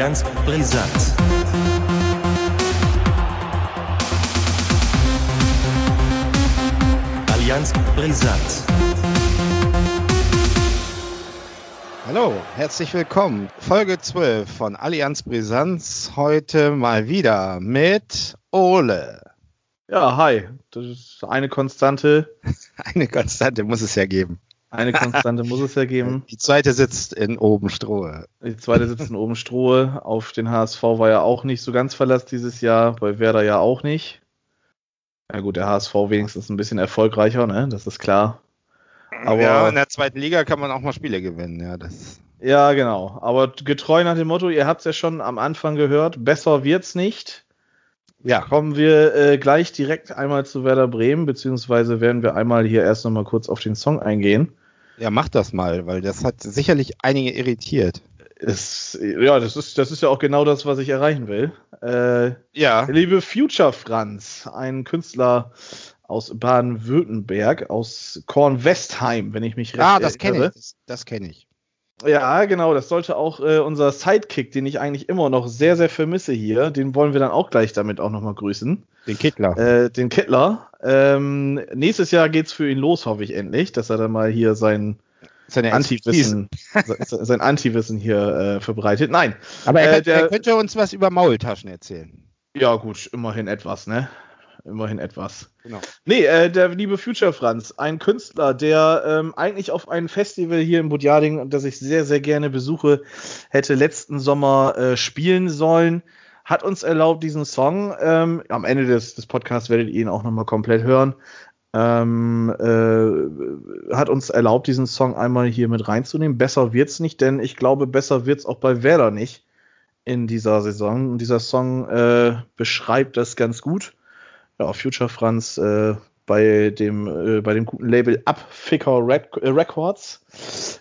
Allianz Brisant. Allianz Brisant. Hallo, herzlich willkommen. Folge 12 von Allianz Brisanz. Heute mal wieder mit Ole. Ja, hi. Das ist eine Konstante. Eine Konstante muss es ja geben. Eine Konstante muss es ja geben. Die zweite sitzt in Obenstrohe. Die zweite sitzt in Obenstrohe. Auf den HSV war ja auch nicht so ganz Verlass dieses Jahr, bei Werder ja auch nicht. Ja gut, der HSV wenigstens ein bisschen erfolgreicher, ne? Das ist klar. Aber ja, in der zweiten Liga kann man auch mal Spiele gewinnen, ja. Das ja, genau. Aber getreu nach dem Motto, ihr habt es ja schon am Anfang gehört, besser wird's nicht. Ja. Kommen wir äh, gleich direkt einmal zu Werder Bremen, beziehungsweise werden wir einmal hier erst nochmal kurz auf den Song eingehen. Ja, mach das mal, weil das hat sicherlich einige irritiert. Es, ja, das ist, das ist ja auch genau das, was ich erreichen will. Äh, ja. Liebe Future Franz, ein Künstler aus Baden-Württemberg, aus Kornwestheim, wenn ich mich recht erinnere. Ah, das kenne ich. Das, das kenne ich. Ja, genau. Das sollte auch äh, unser Sidekick, den ich eigentlich immer noch sehr, sehr vermisse hier, den wollen wir dann auch gleich damit auch nochmal grüßen. Den Kittler. Äh, den Kittler. Ähm, nächstes Jahr geht's für ihn los, hoffe ich endlich, dass er dann mal hier sein Antiwissen, sein Antiwissen hier äh, verbreitet. Nein. Aber er, äh, der, er könnte uns was über Maultaschen erzählen. Ja, gut, immerhin etwas, ne? Immerhin etwas. Genau. Nee, äh, der liebe Future Franz, ein Künstler, der ähm, eigentlich auf ein Festival hier in Budjading, das ich sehr, sehr gerne besuche, hätte letzten Sommer äh, spielen sollen, hat uns erlaubt, diesen Song, ähm, am Ende des, des Podcasts werdet ihr ihn auch nochmal komplett hören, ähm, äh, hat uns erlaubt, diesen Song einmal hier mit reinzunehmen. Besser wird's nicht, denn ich glaube, besser wird's auch bei Werder nicht in dieser Saison. Und dieser Song äh, beschreibt das ganz gut ja, Future Franz äh, bei dem äh, bei dem guten Label Upficker Red, äh, Records.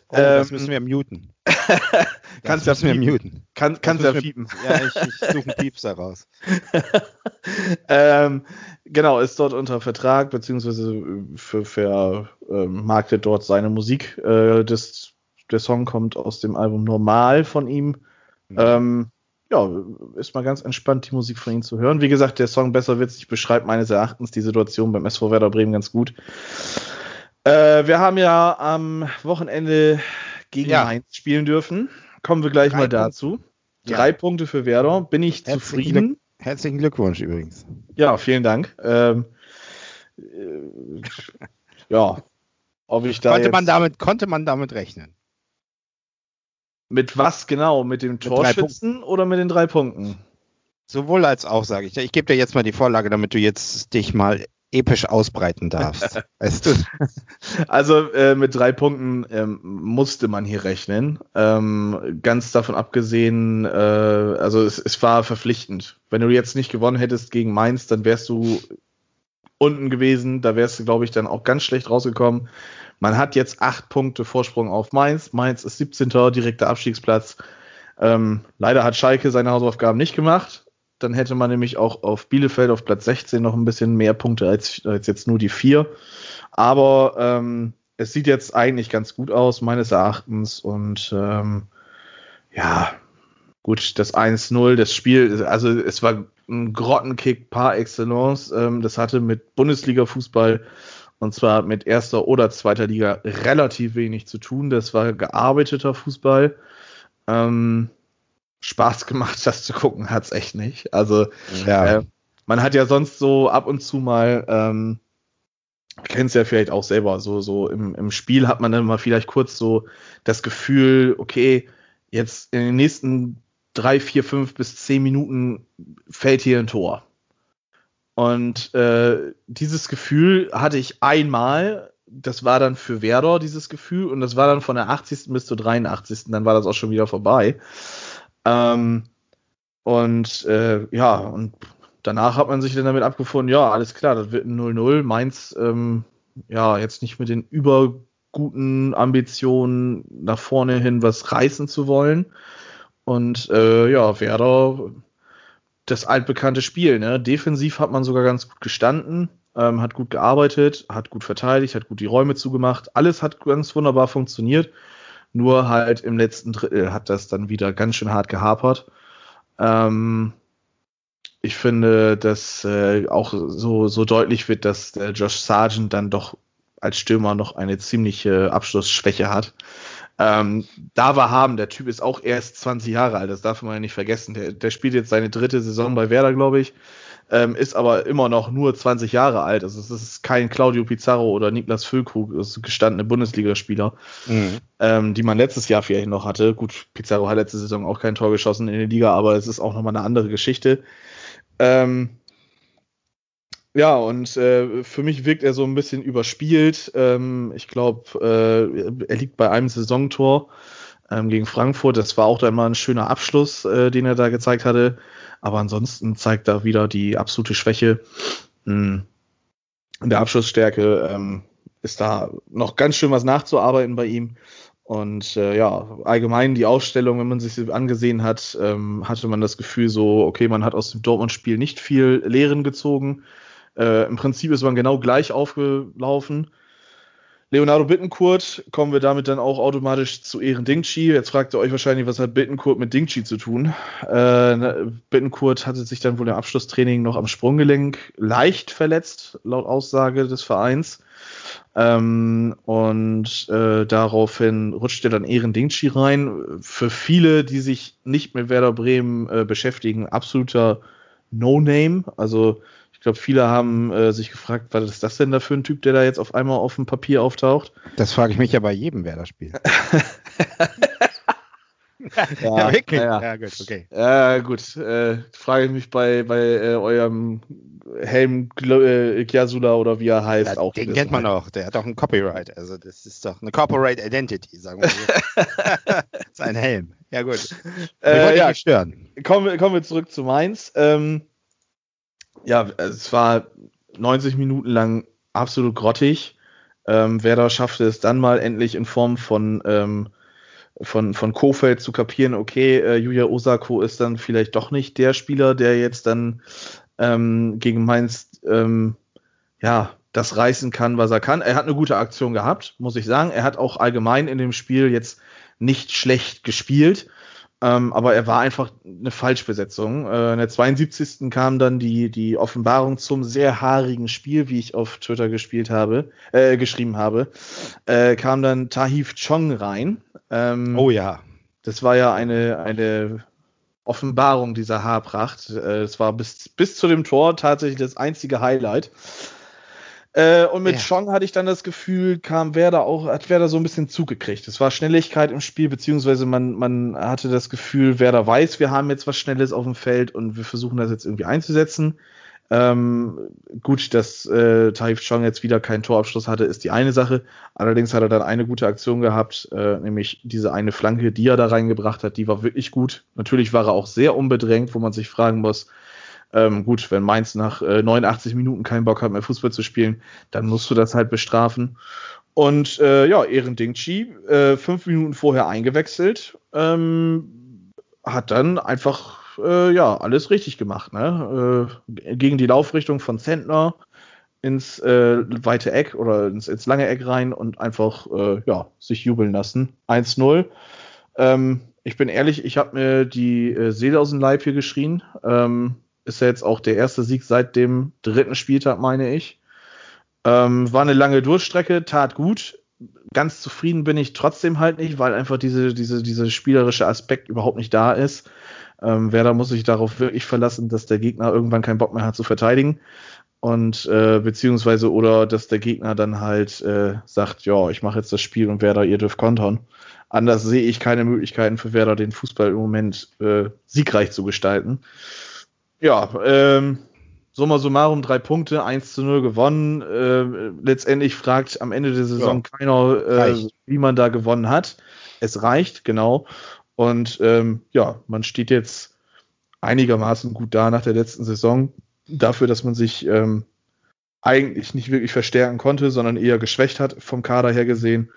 Oh, ähm, das müssen wir muten. kannst das müssen wir muten. Kann, kannst ja piepen. Ja, ich, ich suche einen Pieps daraus. ähm, genau, ist dort unter Vertrag, beziehungsweise für, für ähm, dort seine Musik. Äh, das, der Song kommt aus dem Album Normal von ihm. Mhm. Ähm, ja, ist mal ganz entspannt, die Musik von ihm zu hören. Wie gesagt, der Song Besser wird's nicht beschreibt meines Erachtens die Situation beim SV Werder Bremen ganz gut. Äh, wir haben ja am Wochenende gegen ja. Mainz spielen dürfen. Kommen wir gleich Drei mal dazu. Ja. Drei Punkte für Werder. Bin ich Herzlichen zufrieden? Glück Herzlichen Glückwunsch übrigens. Ja, vielen Dank. Ähm, äh, ja, ob ich da konnte man damit konnte man damit rechnen? Mit was genau? Mit dem mit Torschützen oder mit den drei Punkten? Sowohl als auch, sage ich. Ich gebe dir jetzt mal die Vorlage, damit du jetzt dich mal episch ausbreiten darfst. weißt du? Also äh, mit drei Punkten ähm, musste man hier rechnen. Ähm, ganz davon abgesehen, äh, also es, es war verpflichtend. Wenn du jetzt nicht gewonnen hättest gegen Mainz, dann wärst du unten gewesen. Da wärst du, glaube ich, dann auch ganz schlecht rausgekommen. Man hat jetzt acht Punkte Vorsprung auf Mainz. Mainz ist 17. direkter Abstiegsplatz. Ähm, leider hat Schalke seine Hausaufgaben nicht gemacht. Dann hätte man nämlich auch auf Bielefeld auf Platz 16 noch ein bisschen mehr Punkte als, als jetzt nur die vier. Aber ähm, es sieht jetzt eigentlich ganz gut aus, meines Erachtens. Und ähm, ja, gut, das 1-0, das Spiel, also es war ein Grottenkick par excellence. Ähm, das hatte mit Bundesliga-Fußball und zwar mit erster oder zweiter Liga relativ wenig zu tun. Das war gearbeiteter Fußball. Ähm, Spaß gemacht, das zu gucken, hat's echt nicht. Also ja. äh, man hat ja sonst so ab und zu mal, ähm, kennt ja vielleicht auch selber, so, so im, im Spiel hat man dann mal vielleicht kurz so das Gefühl, okay, jetzt in den nächsten drei, vier, fünf bis zehn Minuten fällt hier ein Tor. Und äh, dieses Gefühl hatte ich einmal, das war dann für Werder dieses Gefühl und das war dann von der 80. bis zur 83. Dann war das auch schon wieder vorbei. Ähm, und äh, ja, und danach hat man sich dann damit abgefunden, ja, alles klar, das wird ein 0-0. Mainz, ähm, ja, jetzt nicht mit den überguten Ambitionen nach vorne hin was reißen zu wollen. Und äh, ja, Werder das altbekannte Spiel. Ne? Defensiv hat man sogar ganz gut gestanden, ähm, hat gut gearbeitet, hat gut verteidigt, hat gut die Räume zugemacht. Alles hat ganz wunderbar funktioniert. Nur halt im letzten Drittel hat das dann wieder ganz schön hart gehapert. Ähm, ich finde, dass äh, auch so, so deutlich wird, dass äh, Josh Sargent dann doch als Stürmer noch eine ziemliche Abschlussschwäche hat. Ähm, da war haben, der Typ ist auch erst 20 Jahre alt, das darf man ja nicht vergessen. Der, der spielt jetzt seine dritte Saison bei Werder, glaube ich, ähm, ist aber immer noch nur 20 Jahre alt. Also es ist kein Claudio Pizarro oder Niklas Füllkrug, das ist gestandene Bundesligaspieler, mhm. ähm, die man letztes Jahr vielleicht noch hatte. Gut, Pizarro hat letzte Saison auch kein Tor geschossen in der Liga, aber es ist auch nochmal eine andere Geschichte. Ähm, ja, und äh, für mich wirkt er so ein bisschen überspielt. Ähm, ich glaube, äh, er liegt bei einem Saisontor ähm, gegen Frankfurt. Das war auch dann mal ein schöner Abschluss, äh, den er da gezeigt hatte. Aber ansonsten zeigt er wieder die absolute Schwäche. Hm. In der Abschlussstärke ähm, ist da noch ganz schön was nachzuarbeiten bei ihm. Und äh, ja, allgemein die Aufstellung, wenn man sich sie angesehen hat, ähm, hatte man das Gefühl so, okay, man hat aus dem Dortmund-Spiel nicht viel Lehren gezogen. Äh, Im Prinzip ist man genau gleich aufgelaufen. Leonardo Bittencourt, kommen wir damit dann auch automatisch zu Ehren Dingchi. Jetzt fragt ihr euch wahrscheinlich, was hat Bittencourt mit Dingchi zu tun? Äh, Bittencourt hatte sich dann wohl im Abschlusstraining noch am Sprunggelenk leicht verletzt, laut Aussage des Vereins. Ähm, und äh, daraufhin rutschte dann Ehren Dingchi rein. Für viele, die sich nicht mit Werder Bremen äh, beschäftigen, absoluter No-Name. Also ich glaube, viele haben äh, sich gefragt, was ist das denn da für ein Typ, der da jetzt auf einmal auf dem Papier auftaucht? Das frage ich mich ja bei jedem Werder-Spiel. ja, ja, wirklich. Ja, ja. gut, okay. Ja, gut. Äh, frage ich mich bei, bei äh, eurem Helm äh, Kiasula oder wie er heißt ja, auch. Den kennt man auch, der hat auch ein Copyright. Also das ist doch eine Corporate Identity, sagen wir so. Sein Helm. Ja gut. Äh, ja, stören. Kommen wir, kommen wir zurück zu Mainz. Ähm, ja, es war 90 Minuten lang absolut grottig. Ähm, Werder schaffte es dann mal endlich in Form von ähm, von, von Kofeld zu kapieren, okay, äh, Yuya Osako ist dann vielleicht doch nicht der Spieler, der jetzt dann ähm, gegen Mainz ähm, ja, das reißen kann, was er kann. Er hat eine gute Aktion gehabt, muss ich sagen. Er hat auch allgemein in dem Spiel jetzt nicht schlecht gespielt. Ähm, aber er war einfach eine Falschbesetzung. Äh, in der 72. kam dann die, die Offenbarung zum sehr haarigen Spiel, wie ich auf Twitter gespielt habe, äh, geschrieben habe. Äh, kam dann Tahif Chong rein. Ähm, oh ja. Das war ja eine, eine Offenbarung dieser Haarpracht. Äh, es war bis, bis zu dem Tor tatsächlich das einzige Highlight. Äh, und mit ja. Chong hatte ich dann das Gefühl, kam Werder auch, hat Werder so ein bisschen zugekriegt. Es war Schnelligkeit im Spiel, beziehungsweise man, man hatte das Gefühl, Werder weiß, wir haben jetzt was Schnelles auf dem Feld und wir versuchen das jetzt irgendwie einzusetzen. Ähm, gut, dass äh, Taif Chong jetzt wieder keinen Torabschluss hatte, ist die eine Sache. Allerdings hat er dann eine gute Aktion gehabt, äh, nämlich diese eine Flanke, die er da reingebracht hat, die war wirklich gut. Natürlich war er auch sehr unbedrängt, wo man sich fragen muss, ähm, gut, wenn Mainz nach äh, 89 Minuten keinen Bock hat mehr Fußball zu spielen, dann musst du das halt bestrafen. Und äh, ja, Ehren Dingchi, äh, fünf Minuten vorher eingewechselt, ähm, hat dann einfach äh, ja alles richtig gemacht. Ne? Äh, gegen die Laufrichtung von Zentner ins äh, weite Eck oder ins, ins, lange Eck rein und einfach äh, ja sich jubeln lassen. 1-0. Ähm, ich bin ehrlich, ich habe mir die Seele aus dem Leib hier geschrien. Ähm, ist ja jetzt auch der erste Sieg seit dem dritten Spieltag, meine ich. Ähm, war eine lange Durchstrecke, tat gut. Ganz zufrieden bin ich trotzdem halt nicht, weil einfach diese, diese, dieser spielerische Aspekt überhaupt nicht da ist. Ähm, Werder muss sich darauf wirklich verlassen, dass der Gegner irgendwann keinen Bock mehr hat zu verteidigen. Und äh, beziehungsweise oder dass der Gegner dann halt äh, sagt, ja, ich mache jetzt das Spiel und Werder, ihr dürft kontern. Anders sehe ich keine Möglichkeiten für Werder, den Fußball im Moment äh, siegreich zu gestalten. Ja, ähm, summa summarum drei Punkte, 1 zu 0 gewonnen. Äh, letztendlich fragt am Ende der Saison ja, keiner, äh, wie man da gewonnen hat. Es reicht, genau. Und ähm, ja, man steht jetzt einigermaßen gut da nach der letzten Saison. Dafür, dass man sich ähm, eigentlich nicht wirklich verstärken konnte, sondern eher geschwächt hat, vom Kader her gesehen.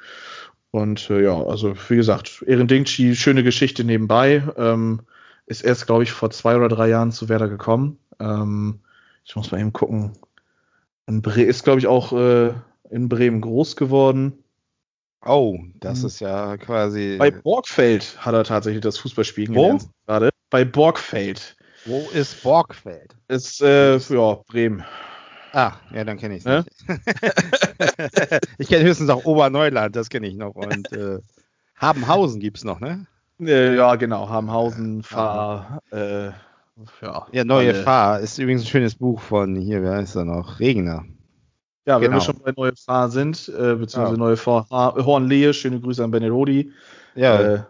Und äh, ja, also wie gesagt, Ehren Dingchi, schöne Geschichte nebenbei. Ähm, ist erst, glaube ich, vor zwei oder drei Jahren zu Werder gekommen. Ähm, ich muss mal eben gucken. Ist, glaube ich, auch äh, in Bremen groß geworden. Oh, das mhm. ist ja quasi. Bei Borgfeld hat er tatsächlich das Fußballspielen gelernt gerade. bei Borgfeld. Wo ist Borgfeld? Ist, äh, ja, Bremen. Ah, ja, dann kenne ich es ne? ich kenne höchstens auch Oberneuland, das kenne ich noch. Und äh, Habenhausen gibt es noch, ne? Ja, genau. Habenhausen, Fahr, äh, ja. Ja, Neue alle. Fahr ist übrigens ein schönes Buch von hier, wer ist da noch? Regner. Ja, wenn genau. wir schon bei Neue Fahr sind, äh, beziehungsweise ja. Neue Fahr Hornlehe, schöne Grüße an Benelodi. Ja. Äh,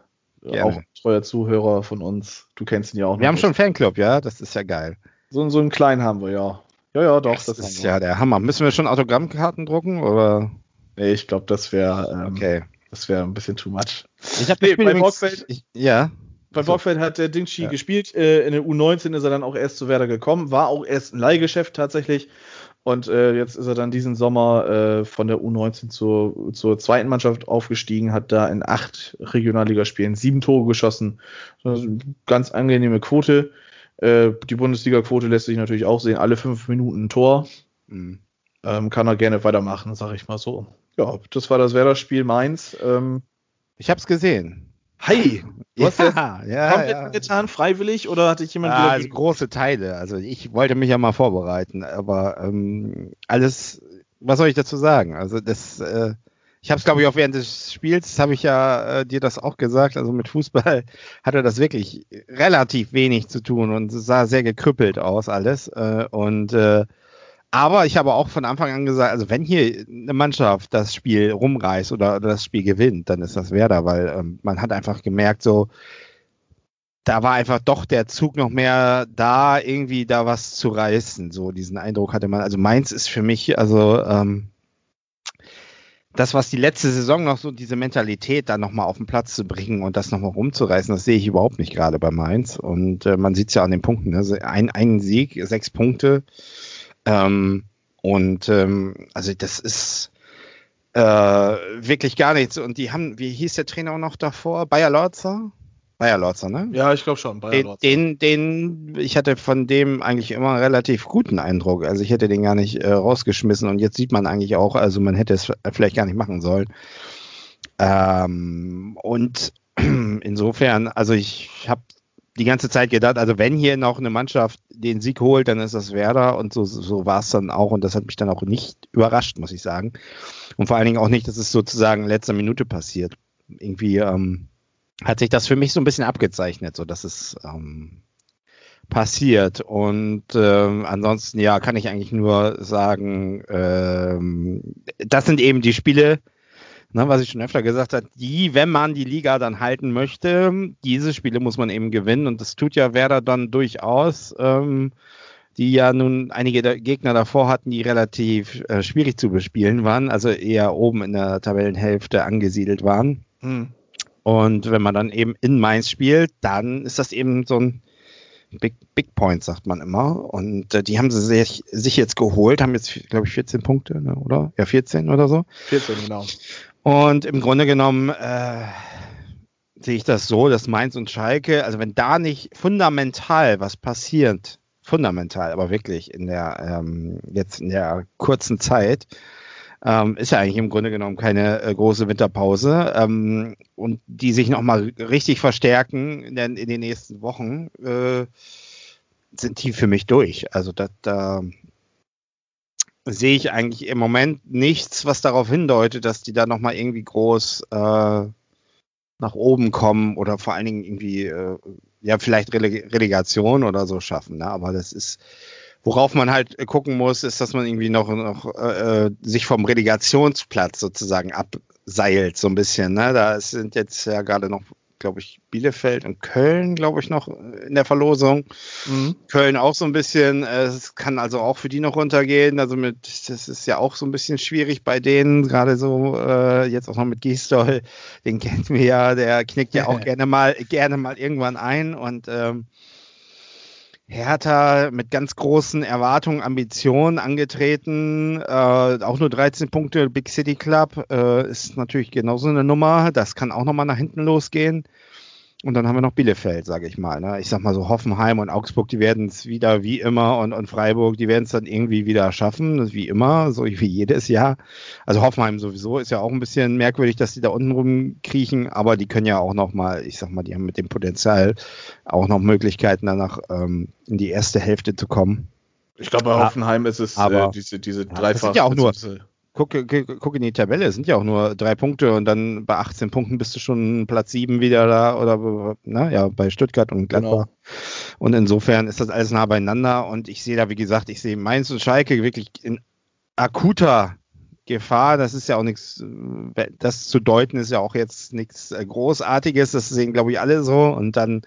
auch treuer Zuhörer von uns. Du kennst ihn ja auch noch. Wir haben schon einen Fanclub, ja, das ist ja geil. So, so einen kleinen haben wir, ja. Ja, ja, doch. Das, das ist ja der Hammer. Müssen wir schon Autogrammkarten drucken oder? Nee, ich glaube, das wäre ähm, okay. Das wäre ein bisschen too much. Ich habe nee, bei Borgfeld, ja. Bei Borgfeld hat der Dingshi ja. gespielt. Äh, in der U19 ist er dann auch erst zu Werder gekommen. War auch erst ein Leihgeschäft tatsächlich. Und äh, jetzt ist er dann diesen Sommer äh, von der U19 zur, zur zweiten Mannschaft aufgestiegen, hat da in acht Regionalligaspielen sieben Tore geschossen. Also ganz angenehme Quote. Äh, die Bundesliga-Quote lässt sich natürlich auch sehen, alle fünf Minuten ein Tor. Mhm. Ähm, kann er gerne weitermachen, sag ich mal so. Ja, das war das Werder-Spiel Mainz. Ähm, ich habe es gesehen. Hi, du hast ja, ja komplett ja. getan, freiwillig oder hatte ich jemand ja, also große Teile. Also ich wollte mich ja mal vorbereiten, aber ähm, alles, was soll ich dazu sagen? Also das, äh, ich habe es glaube ich auch während des Spiels, habe ich ja äh, dir das auch gesagt. Also mit Fußball hatte das wirklich relativ wenig zu tun und es sah sehr gekrüppelt aus alles äh, und äh, aber ich habe auch von Anfang an gesagt, also wenn hier eine Mannschaft das Spiel rumreißt oder, oder das Spiel gewinnt, dann ist das Werder, weil ähm, man hat einfach gemerkt, so, da war einfach doch der Zug noch mehr da, irgendwie da was zu reißen. So diesen Eindruck hatte man. Also Mainz ist für mich, also ähm, das, was die letzte Saison noch so, diese Mentalität da nochmal auf den Platz zu bringen und das nochmal rumzureißen, das sehe ich überhaupt nicht gerade bei Mainz. Und äh, man sieht es ja an den Punkten. Ne? Ein, ein Sieg, sechs Punkte. Ähm, und ähm, also das ist äh, wirklich gar nichts. Und die haben, wie hieß der Trainer auch noch davor? Bayer Lorzer? Bayer Lorzer, ne? Ja, ich glaube schon. Bayer Lorzer. Den, den, ich hatte von dem eigentlich immer einen relativ guten Eindruck. Also ich hätte den gar nicht äh, rausgeschmissen und jetzt sieht man eigentlich auch, also man hätte es vielleicht gar nicht machen sollen. Ähm, und insofern, also ich habe die ganze Zeit gedacht, also wenn hier noch eine Mannschaft den Sieg holt, dann ist das Werder und so, so war es dann auch und das hat mich dann auch nicht überrascht, muss ich sagen. Und vor allen Dingen auch nicht, dass es sozusagen in letzter Minute passiert. Irgendwie ähm, hat sich das für mich so ein bisschen abgezeichnet, so dass es ähm, passiert. Und ähm, ansonsten, ja, kann ich eigentlich nur sagen, ähm, das sind eben die Spiele, ne, was ich schon öfter gesagt habe, die, wenn man die Liga dann halten möchte, diese Spiele muss man eben gewinnen und das tut ja Werder dann durchaus. Ähm, die ja nun einige Gegner davor hatten, die relativ äh, schwierig zu bespielen waren, also eher oben in der Tabellenhälfte angesiedelt waren. Mhm. Und wenn man dann eben in Mainz spielt, dann ist das eben so ein Big, Big Point, sagt man immer. Und äh, die haben sie sich, sich jetzt geholt, haben jetzt, glaube ich, 14 Punkte, ne, oder? Ja, 14 oder so. 14, genau. Und im Grunde genommen äh, sehe ich das so, dass Mainz und Schalke, also wenn da nicht fundamental was passiert, fundamental, aber wirklich in der ähm, jetzt in der kurzen Zeit, ähm, ist ja eigentlich im Grunde genommen keine äh, große Winterpause ähm, und die sich nochmal richtig verstärken in, den, in den nächsten Wochen, äh, sind die für mich durch. Also da, da sehe ich eigentlich im Moment nichts, was darauf hindeutet, dass die da nochmal irgendwie groß äh, nach oben kommen oder vor allen Dingen irgendwie, äh, ja, vielleicht Releg Relegation oder so schaffen. Ne? Aber das ist, worauf man halt gucken muss, ist, dass man irgendwie noch, noch äh, sich vom Relegationsplatz sozusagen abseilt, so ein bisschen. Ne? Da sind jetzt ja gerade noch glaube ich, Bielefeld und Köln, glaube ich, noch in der Verlosung. Mhm. Köln auch so ein bisschen, äh, es kann also auch für die noch runtergehen. Also mit, das ist ja auch so ein bisschen schwierig bei denen, gerade so äh, jetzt auch noch mit Gisdol, den kennen wir ja, der knickt ja auch gerne mal, gerne mal irgendwann ein und ähm, Hertha mit ganz großen Erwartungen, Ambitionen angetreten. Äh, auch nur 13 Punkte Big City Club äh, ist natürlich genauso eine Nummer. Das kann auch nochmal nach hinten losgehen. Und dann haben wir noch Bielefeld, sage ich mal. Ne? Ich sag mal so, Hoffenheim und Augsburg, die werden es wieder wie immer und, und Freiburg, die werden es dann irgendwie wieder schaffen, wie immer, so wie jedes Jahr. Also Hoffenheim sowieso ist ja auch ein bisschen merkwürdig, dass die da unten rumkriechen, aber die können ja auch noch mal, ich sag mal, die haben mit dem Potenzial auch noch Möglichkeiten, danach ähm, in die erste Hälfte zu kommen. Ich glaube, bei Hoffenheim ist es aber, äh, diese, diese ja, dreifach. Das sind ja auch nur, guck, guck in die Tabelle, es sind ja auch nur drei Punkte und dann bei 18 Punkten bist du schon Platz 7 wieder da oder na, ja, bei Stuttgart und Gladbach. Genau. Und insofern ist das alles nah beieinander und ich sehe da, wie gesagt, ich sehe Mainz und Schalke wirklich in akuter Gefahr. Das ist ja auch nichts, das zu deuten ist ja auch jetzt nichts Großartiges. Das sehen, glaube ich, alle so. Und dann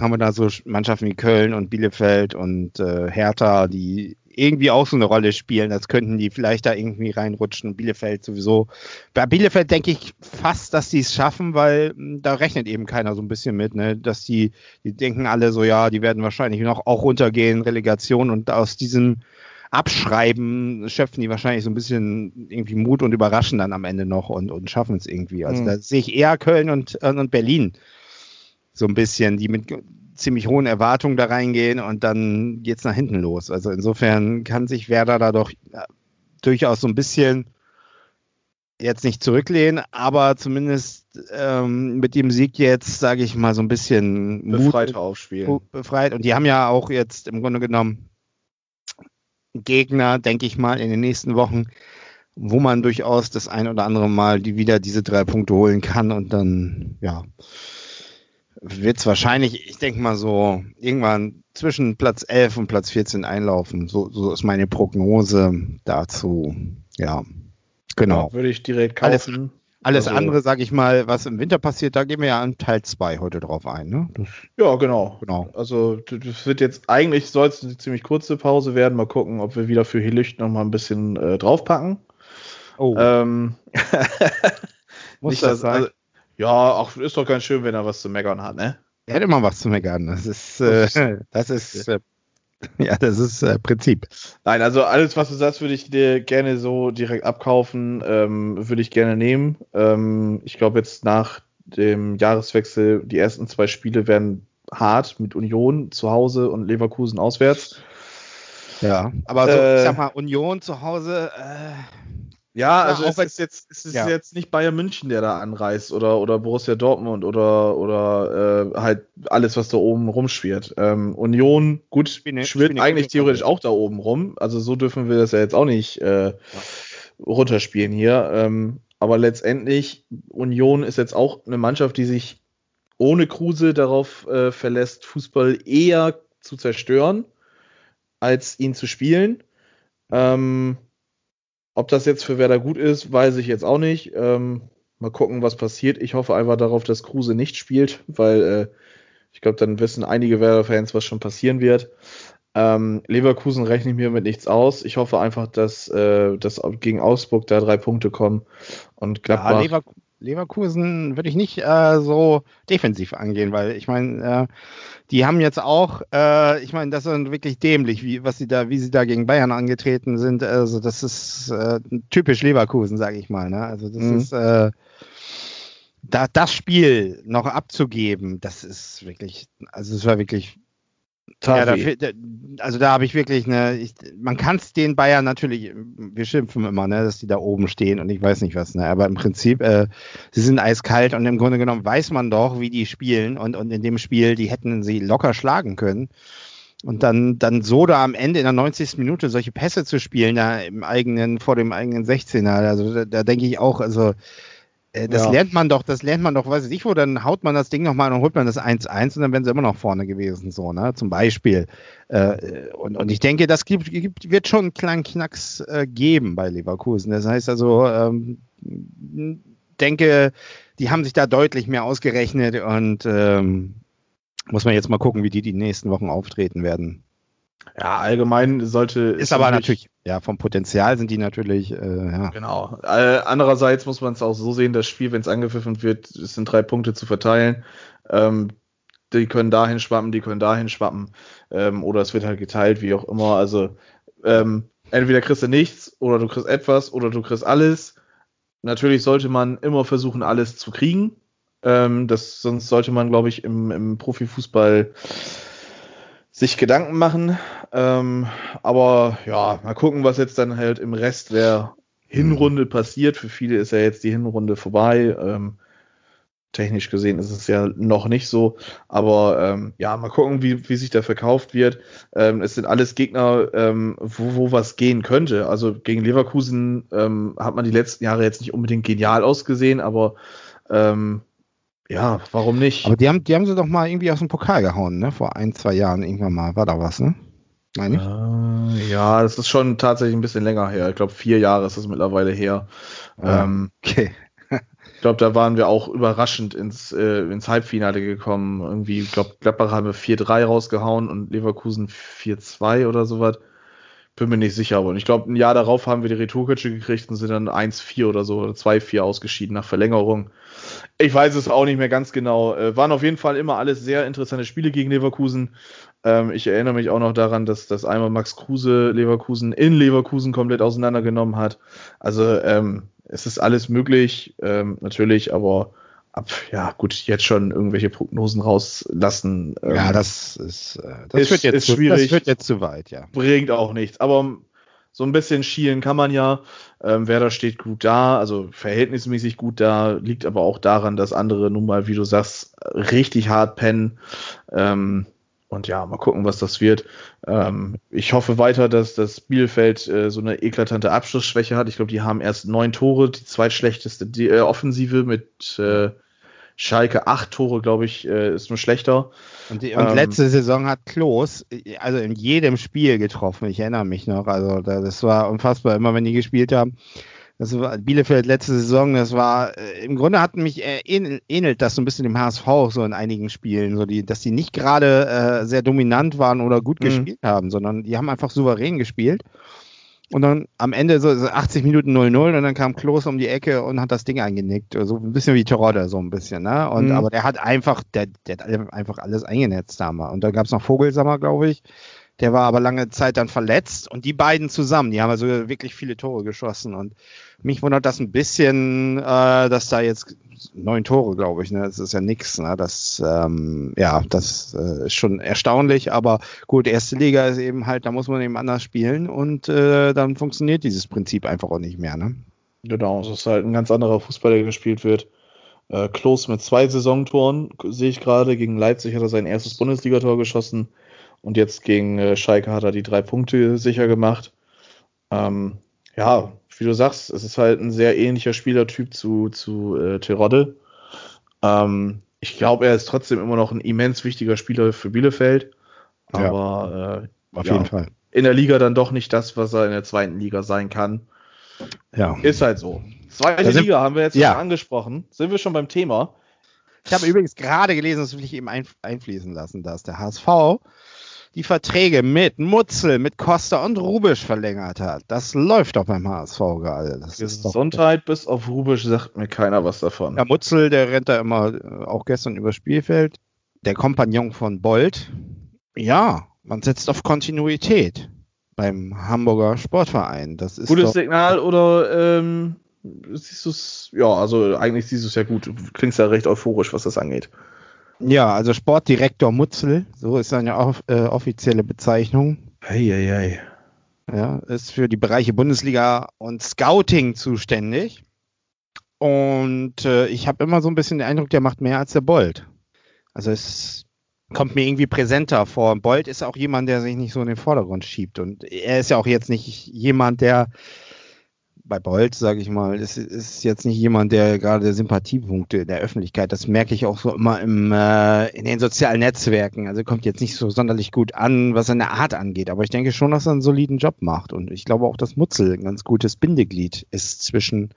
haben wir da so Mannschaften wie Köln und Bielefeld und äh, Hertha, die irgendwie auch so eine Rolle spielen, als könnten die vielleicht da irgendwie reinrutschen. Bielefeld sowieso. Bei Bielefeld denke ich fast, dass die es schaffen, weil hm, da rechnet eben keiner so ein bisschen mit, ne? Dass die, die denken alle so, ja, die werden wahrscheinlich noch auch runtergehen, Relegation und aus diesem Abschreiben schöpfen die wahrscheinlich so ein bisschen irgendwie Mut und überraschen dann am Ende noch und, und schaffen es irgendwie. Also mhm. da sehe ich eher Köln und, und Berlin so ein bisschen, die mit ziemlich hohen Erwartungen da reingehen und dann geht's nach hinten los. Also insofern kann sich Werder da doch ja, durchaus so ein bisschen jetzt nicht zurücklehnen, aber zumindest ähm, mit dem Sieg jetzt, sage ich mal, so ein bisschen befreit aufspielen. Befreit. Und die haben ja auch jetzt im Grunde genommen Gegner, denke ich mal, in den nächsten Wochen, wo man durchaus das ein oder andere Mal die wieder diese drei Punkte holen kann und dann, ja, wird es wahrscheinlich, ich denke mal so, irgendwann zwischen Platz 11 und Platz 14 einlaufen. So, so ist meine Prognose dazu. Ja, genau. Ja, würde ich direkt kaufen. Alles, alles also, andere, sage ich mal, was im Winter passiert, da gehen wir ja an Teil 2 heute drauf ein. Ne? Das, ja, genau. genau. Also das wird jetzt, eigentlich soll es eine ziemlich kurze Pause werden. Mal gucken, ob wir wieder für Helicht noch mal ein bisschen äh, draufpacken. Oh. Ähm, Muss das, das sein? Also, ja, auch ist doch ganz schön, wenn er was zu meckern hat, ne? Er hat immer was zu meckern. Das ist, äh, das ist, äh, ja, das ist äh, Prinzip. Nein, also alles, was du sagst, würde ich dir gerne so direkt abkaufen, ähm, würde ich gerne nehmen. Ähm, ich glaube jetzt nach dem Jahreswechsel, die ersten zwei Spiele werden hart mit Union zu Hause und Leverkusen auswärts. Ja, aber so, äh, ich sag mal, Union zu Hause, äh, ja, also ja, es ist jetzt, es ist ja. jetzt nicht Bayern München, der da anreist oder, oder Borussia Dortmund oder, oder äh, halt alles, was da oben rumschwirrt. Ähm, Union, gut, Spiele, schwirrt eigentlich theoretisch auch da oben rum. Also so dürfen wir das ja jetzt auch nicht äh, ja. runterspielen hier. Ähm, aber letztendlich, Union ist jetzt auch eine Mannschaft, die sich ohne Kruse darauf äh, verlässt, Fußball eher zu zerstören, als ihn zu spielen. Ähm, ob das jetzt für Werder gut ist, weiß ich jetzt auch nicht. Ähm, mal gucken, was passiert. Ich hoffe einfach darauf, dass Kruse nicht spielt, weil äh, ich glaube, dann wissen einige Werder-Fans, was schon passieren wird. Ähm, Leverkusen rechne ich mir mit nichts aus. Ich hoffe einfach, dass, äh, dass gegen Augsburg da drei Punkte kommen und Gladbach. Ja, Lever Leverkusen würde ich nicht äh, so defensiv angehen, weil ich meine, äh, die haben jetzt auch, äh, ich meine, das ist wirklich dämlich, wie, was sie da, wie sie da gegen Bayern angetreten sind. Also das ist äh, typisch Leverkusen, sage ich mal. Ne? Also das mhm. ist äh, da, das Spiel noch abzugeben, das ist wirklich, also es war wirklich ja, da, also da habe ich wirklich eine, ich, man kann es den Bayern natürlich, wir schimpfen immer, ne, dass die da oben stehen und ich weiß nicht was, ne, aber im Prinzip, äh, sie sind eiskalt und im Grunde genommen weiß man doch, wie die spielen und, und in dem Spiel, die hätten sie locker schlagen können. Und dann, dann so da am Ende in der 90. Minute solche Pässe zu spielen, da im eigenen, vor dem eigenen 16er, also da, da denke ich auch, also das ja. lernt man doch, das lernt man doch, weiß ich nicht wo, dann haut man das Ding nochmal und holt man das 1-1 und dann wären sie immer noch vorne gewesen, so, ne, zum Beispiel. Äh, und, und ich denke, das gibt, gibt, wird schon einen kleinen Knacks äh, geben bei Leverkusen. Das heißt also, ähm, denke, die haben sich da deutlich mehr ausgerechnet und ähm, muss man jetzt mal gucken, wie die die nächsten Wochen auftreten werden. Ja, allgemein sollte. Ist aber natürlich, ja, vom Potenzial sind die natürlich, äh, ja. Genau. Äh, andererseits muss man es auch so sehen, das Spiel, wenn es angepfiffen wird, es sind drei Punkte zu verteilen. Ähm, die können dahin schwappen, die können dahin schwappen. Ähm, oder es wird halt geteilt, wie auch immer. Also, ähm, entweder kriegst du nichts oder du kriegst etwas oder du kriegst alles. Natürlich sollte man immer versuchen, alles zu kriegen. Ähm, das, sonst sollte man, glaube ich, im, im Profifußball sich Gedanken machen. Ähm, aber ja, mal gucken, was jetzt dann halt im Rest der Hinrunde passiert. Für viele ist ja jetzt die Hinrunde vorbei. Ähm, technisch gesehen ist es ja noch nicht so. Aber ähm, ja, mal gucken, wie, wie sich der verkauft wird. Ähm, es sind alles Gegner, ähm, wo, wo was gehen könnte. Also gegen Leverkusen ähm, hat man die letzten Jahre jetzt nicht unbedingt genial ausgesehen, aber ähm, ja, warum nicht? Aber die haben, die haben sie doch mal irgendwie aus dem Pokal gehauen, ne? Vor ein, zwei Jahren irgendwann mal. War da was, ne? Meine ich? Äh, ja, das ist schon tatsächlich ein bisschen länger her. Ich glaube, vier Jahre ist das mittlerweile her. Ja, ähm, okay. ich glaube, da waren wir auch überraschend ins, äh, ins Halbfinale gekommen. Irgendwie, ich glaube, Gladbach haben wir 4-3 rausgehauen und Leverkusen 4-2 oder sowas. Bin mir nicht sicher, aber ich glaube, ein Jahr darauf haben wir die Retourkutsche gekriegt und sind dann 1-4 oder so, oder 2-4 ausgeschieden nach Verlängerung. Ich weiß es auch nicht mehr ganz genau. Äh, waren auf jeden Fall immer alles sehr interessante Spiele gegen Leverkusen. Ähm, ich erinnere mich auch noch daran, dass, dass einmal Max Kruse Leverkusen in Leverkusen komplett auseinandergenommen hat. Also ähm, es ist alles möglich, ähm, natürlich, aber ab, ja gut, jetzt schon irgendwelche Prognosen rauslassen. Ähm, ja, das ist, äh, das, ist, wird jetzt ist schwierig. Das wird jetzt zu weit, ja. Bringt auch nichts. Aber so ein bisschen schielen kann man ja. Ähm, Werder steht gut da, also verhältnismäßig gut da, liegt aber auch daran, dass andere nun mal, wie du sagst, richtig hart pennen. Ähm, und ja, mal gucken, was das wird. Ähm, ich hoffe weiter, dass das Bielefeld äh, so eine eklatante Abschlussschwäche hat. Ich glaube, die haben erst neun Tore, die zweitschlechteste die, äh, Offensive mit äh, Schalke acht Tore, glaube ich, äh, ist nur schlechter. Und, die, und ähm, letzte Saison hat Klos also in jedem Spiel getroffen. Ich erinnere mich noch. Also das war unfassbar, immer wenn die gespielt haben. Das war Bielefeld letzte Saison, das war, äh, im Grunde hat mich äh, ähnelt das so ein bisschen dem HSV so in einigen Spielen, so die, dass die nicht gerade äh, sehr dominant waren oder gut mhm. gespielt haben, sondern die haben einfach souverän gespielt. Und dann am Ende so, so 80 Minuten 0-0 und dann kam Klos um die Ecke und hat das Ding eingenickt. So ein bisschen wie Terodde, so ein bisschen, ne? Und mhm. aber der hat einfach, der, der hat einfach alles eingenetzt damals. Und da gab es noch Vogelsammer, glaube ich der war aber lange Zeit dann verletzt und die beiden zusammen, die haben also wirklich viele Tore geschossen und mich wundert das ein bisschen, äh, dass da jetzt neun Tore, glaube ich, ne? Das ist ja nix, ne? Das, ähm, ja, das äh, ist schon erstaunlich, aber gut, erste Liga ist eben halt, da muss man eben anders spielen und äh, dann funktioniert dieses Prinzip einfach auch nicht mehr, ne? Genau, es ist halt ein ganz anderer Fußball, der gespielt wird. Äh, Klos mit zwei Saisontoren, sehe ich gerade, gegen Leipzig hat er sein erstes Bundesligator geschossen. Und jetzt gegen äh, Schalke hat er die drei Punkte sicher gemacht. Ähm, ja, wie du sagst, es ist halt ein sehr ähnlicher Spielertyp zu, zu äh, Terodde. Ähm, ich glaube, er ist trotzdem immer noch ein immens wichtiger Spieler für Bielefeld. Aber ja, äh, auf ja, jeden Fall. In der Liga dann doch nicht das, was er in der zweiten Liga sein kann. Ja. Ist halt so. Zweite sind, Liga haben wir jetzt ja. schon angesprochen. Sind wir schon beim Thema? Ich habe übrigens gerade gelesen, das will ich eben einfließen lassen, dass der HSV die Verträge mit Mutzel, mit Costa und Rubisch verlängert hat. Das läuft doch beim HSV gerade. Das Gesundheit bis auf Rubisch sagt mir keiner was davon. Ja, Mutzel, der rennt da immer äh, auch gestern übers Spielfeld. Der Kompagnon von Bolt. Ja, man setzt auf Kontinuität beim Hamburger Sportverein. Das ist Gutes Signal oder ähm, siehst du es, ja, also eigentlich siehst du es ja gut. Du klingst ja recht euphorisch, was das angeht. Ja, also Sportdirektor Mutzel, so ist seine off äh, offizielle Bezeichnung. Eieiei. Ja, ist für die Bereiche Bundesliga und Scouting zuständig. Und äh, ich habe immer so ein bisschen den Eindruck, der macht mehr als der Bolt. Also es kommt mir irgendwie präsenter vor. Bolt ist auch jemand, der sich nicht so in den Vordergrund schiebt. Und er ist ja auch jetzt nicht jemand, der bei Bolt, sage ich mal, ist, ist jetzt nicht jemand, der gerade Sympathiepunkte in der Öffentlichkeit, das merke ich auch so immer im, äh, in den sozialen Netzwerken. Also kommt jetzt nicht so sonderlich gut an, was seine Art angeht. Aber ich denke schon, dass er einen soliden Job macht. Und ich glaube auch, dass Mutzel ein ganz gutes Bindeglied ist zwischen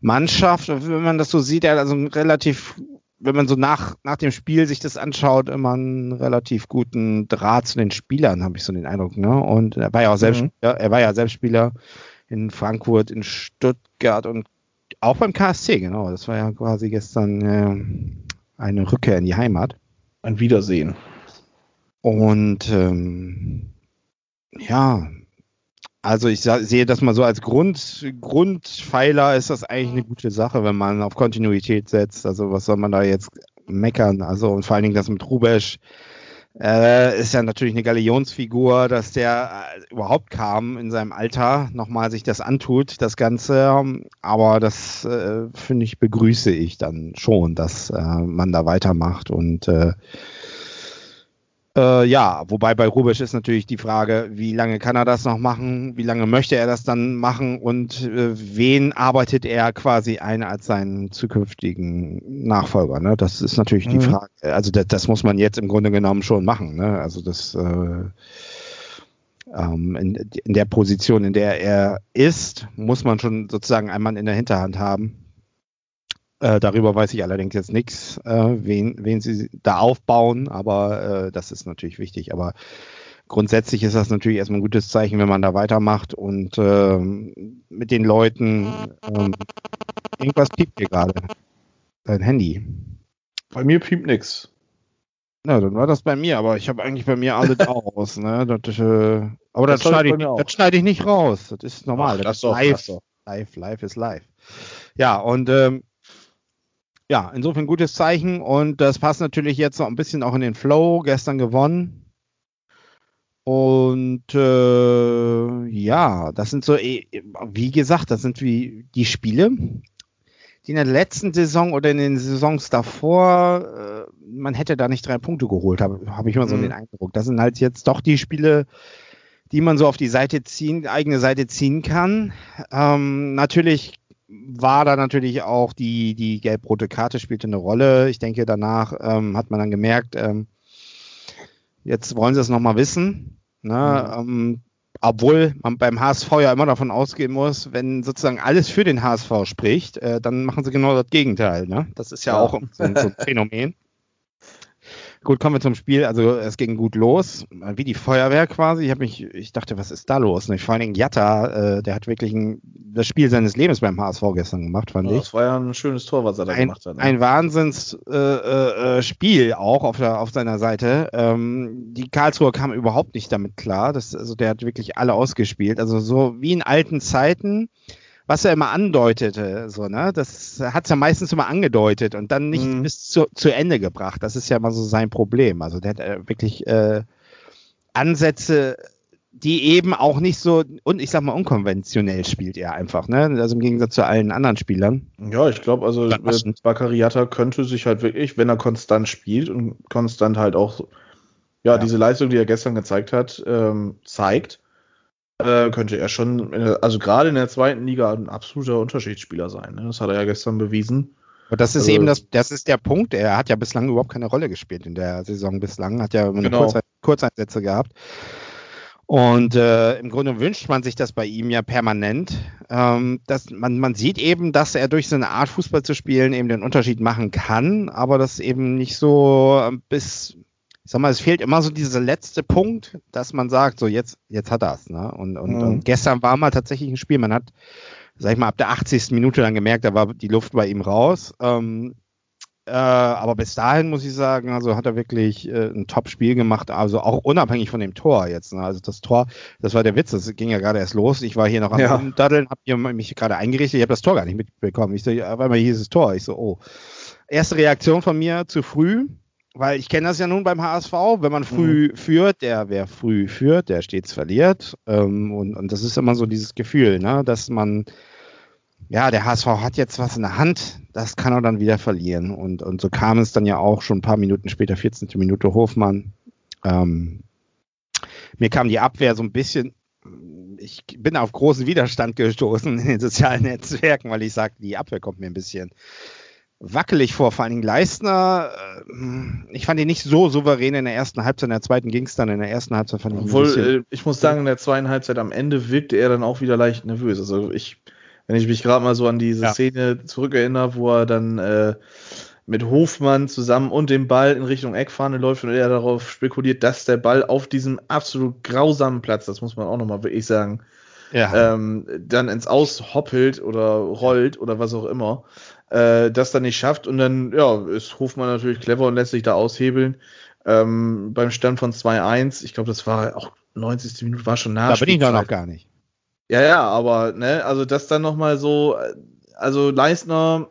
Mannschaft, wenn man das so sieht, er hat also relativ, wenn man so nach, nach dem Spiel sich das anschaut, immer einen relativ guten Draht zu den Spielern, habe ich so den Eindruck. Ne? Und er war ja auch selbst, mhm. er war ja selbst Spieler in Frankfurt, in Stuttgart und auch beim KSC, genau. Das war ja quasi gestern äh, eine Rückkehr in die Heimat. Ein Wiedersehen. Und ähm, ja, Also ich sehe das mal so als Grund, Grundpfeiler ist das eigentlich eine gute Sache, wenn man auf Kontinuität setzt. Also was soll man da jetzt meckern? Also und vor allen Dingen das mit Rubesch äh, ist ja natürlich eine Galionsfigur, dass der äh, überhaupt kam in seinem Alter, nochmal sich das antut, das Ganze. Aber das äh, finde ich, begrüße ich dann schon, dass äh, man da weitermacht und äh, ja, wobei bei Rubisch ist natürlich die Frage, wie lange kann er das noch machen, wie lange möchte er das dann machen und äh, wen arbeitet er quasi ein als seinen zukünftigen Nachfolger. Ne? Das ist natürlich mhm. die Frage. Also das, das, muss man jetzt im Grunde genommen schon machen. Ne? Also das äh, ähm, in, in der Position, in der er ist, muss man schon sozusagen einen Mann in der Hinterhand haben äh, darüber weiß ich allerdings jetzt nichts, äh, wen, wen sie da aufbauen, aber äh, das ist natürlich wichtig. Aber grundsätzlich ist das natürlich erstmal ein gutes Zeichen, wenn man da weitermacht und ähm, mit den Leuten ähm, irgendwas piept hier gerade. Dein Handy. Bei mir piept nix. Na, dann war das bei mir, aber ich habe eigentlich bei mir alles aus. Ne? Das, äh, aber das, das schneide ich, das schneide ich nicht raus. Das ist normal. Ach, das, das ist doch, live. Live, live ist live. Ja, und ähm, ja, insofern gutes Zeichen und das passt natürlich jetzt so ein bisschen auch in den Flow. Gestern gewonnen. Und äh, ja, das sind so, eh, wie gesagt, das sind wie die Spiele, die in der letzten Saison oder in den Saisons davor, äh, man hätte da nicht drei Punkte geholt, habe hab ich immer so mhm. den Eindruck. Das sind halt jetzt doch die Spiele, die man so auf die Seite ziehen, eigene Seite ziehen kann. Ähm, natürlich war da natürlich auch die, die gelb-rote Karte spielte eine Rolle. Ich denke, danach ähm, hat man dann gemerkt, ähm, jetzt wollen sie es nochmal wissen. Ne? Mhm. Ähm, obwohl man beim HSV ja immer davon ausgehen muss, wenn sozusagen alles für den HSV spricht, äh, dann machen sie genau das Gegenteil. Ne? Das ist ja, ja. auch so, so ein Phänomen. Gut, kommen wir zum Spiel. Also es ging gut los, wie die Feuerwehr quasi. Ich habe mich, ich dachte, was ist da los? Und vor allen Dingen Jatta, äh, der hat wirklich ein, das Spiel seines Lebens beim HSV gestern gemacht, fand ja, ich. Das war ja ein schönes Tor, was er da ein, gemacht hat. Ne? Ein Wahnsinnsspiel äh, äh, Spiel auch auf, der, auf seiner Seite. Ähm, die Karlsruher kam überhaupt nicht damit klar. Das, also der hat wirklich alle ausgespielt. Also so wie in alten Zeiten was er immer andeutete, so, ne, das hat es ja meistens immer angedeutet und dann nicht mhm. bis zu, zu Ende gebracht. Das ist ja mal so sein Problem. Also der hat äh, wirklich äh, Ansätze, die eben auch nicht so, und ich sag mal, unkonventionell spielt er einfach, ne? Also im Gegensatz zu allen anderen Spielern. Ja, ich glaube, also Bakariata könnte sich halt wirklich, wenn er konstant spielt und konstant halt auch ja, ja. diese Leistung, die er gestern gezeigt hat, ähm, zeigt, äh, könnte er schon, also gerade in der zweiten Liga ein absoluter Unterschiedsspieler sein. Ne? Das hat er ja gestern bewiesen. Und das ist also, eben das, das ist der Punkt. Er hat ja bislang überhaupt keine Rolle gespielt in der Saison bislang, hat ja immer genau. Kurz, Kurzeinsätze gehabt. Und äh, im Grunde wünscht man sich das bei ihm ja permanent. Ähm, dass man, man sieht eben, dass er durch seine Art Fußball zu spielen eben den Unterschied machen kann, aber das eben nicht so bis ich sag mal, es fehlt immer so dieser letzte Punkt, dass man sagt, so jetzt, jetzt hat er es. Ne? Und, und, mhm. und gestern war mal tatsächlich ein Spiel, man hat, sag ich mal, ab der 80. Minute dann gemerkt, da war die Luft bei ihm raus. Ähm, äh, aber bis dahin muss ich sagen, also hat er wirklich äh, ein Top-Spiel gemacht, also auch unabhängig von dem Tor jetzt. Ne? Also das Tor, das war der Witz, das ging ja gerade erst los. Ich war hier noch am ja. Daddeln, habe mich gerade eingerichtet, ich habe das Tor gar nicht mitbekommen. Ich so, auf einmal hier ist das Tor. Ich so, oh. Erste Reaktion von mir zu früh, weil ich kenne das ja nun beim HSV, wenn man früh mhm. führt, der wer früh führt, der stets verliert. Ähm, und, und das ist immer so dieses Gefühl, ne, dass man, ja, der HSV hat jetzt was in der Hand, das kann er dann wieder verlieren. Und, und so kam es dann ja auch schon ein paar Minuten später, 14. Minute Hofmann. Ähm, mir kam die Abwehr so ein bisschen, ich bin auf großen Widerstand gestoßen in den sozialen Netzwerken, weil ich sage, die Abwehr kommt mir ein bisschen wackelig vor, vor allen Dingen Leistner. Äh, ich fand ihn nicht so souverän in der ersten Halbzeit, in der zweiten ging es dann, in der ersten Halbzeit fand ich Obwohl, äh, ich muss sagen, in der zweiten Halbzeit am Ende wirkte er dann auch wieder leicht nervös. Also ich, wenn ich mich gerade mal so an diese ja. Szene zurückerinnere, wo er dann äh, mit Hofmann zusammen und dem Ball in Richtung Eckfahne läuft und er darauf spekuliert, dass der Ball auf diesem absolut grausamen Platz, das muss man auch nochmal wirklich sagen, ja. ähm, dann ins Aus hoppelt oder rollt oder was auch immer äh, das dann nicht schafft und dann ja, ist Hofmann natürlich clever und lässt sich da aushebeln. Ähm, beim Stand von 2-1, ich glaube, das war auch 90. Minute, war schon nach. Da bin ich noch gar nicht. Ja, ja, aber, ne, also das dann nochmal so, also Leistner,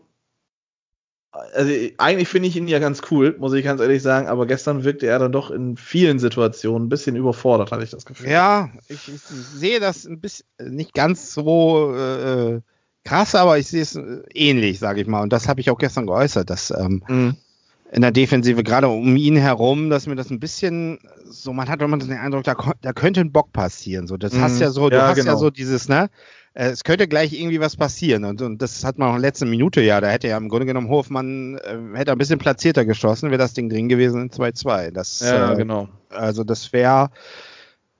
also eigentlich finde ich ihn ja ganz cool, muss ich ganz ehrlich sagen, aber gestern wirkte er dann doch in vielen Situationen ein bisschen überfordert, hatte ich das Gefühl. Ja, ich, ich sehe das ein bisschen, nicht ganz so äh, krass, aber ich sehe es ähnlich, sage ich mal. Und das habe ich auch gestern geäußert, dass ähm, mhm in der Defensive, gerade um ihn herum, dass mir das ein bisschen so, man hat immer den Eindruck, da, da könnte ein Bock passieren. So, das mhm. hast ja so, du ja, hast genau. ja so dieses, ne? Äh, es könnte gleich irgendwie was passieren. Und, und das hat man auch in der letzten Minute ja. Da hätte ja im Grunde genommen Hofmann äh, hätte ein bisschen platzierter geschossen, wäre das Ding drin gewesen in 2-2. Das, ja, äh, genau. Also das wäre,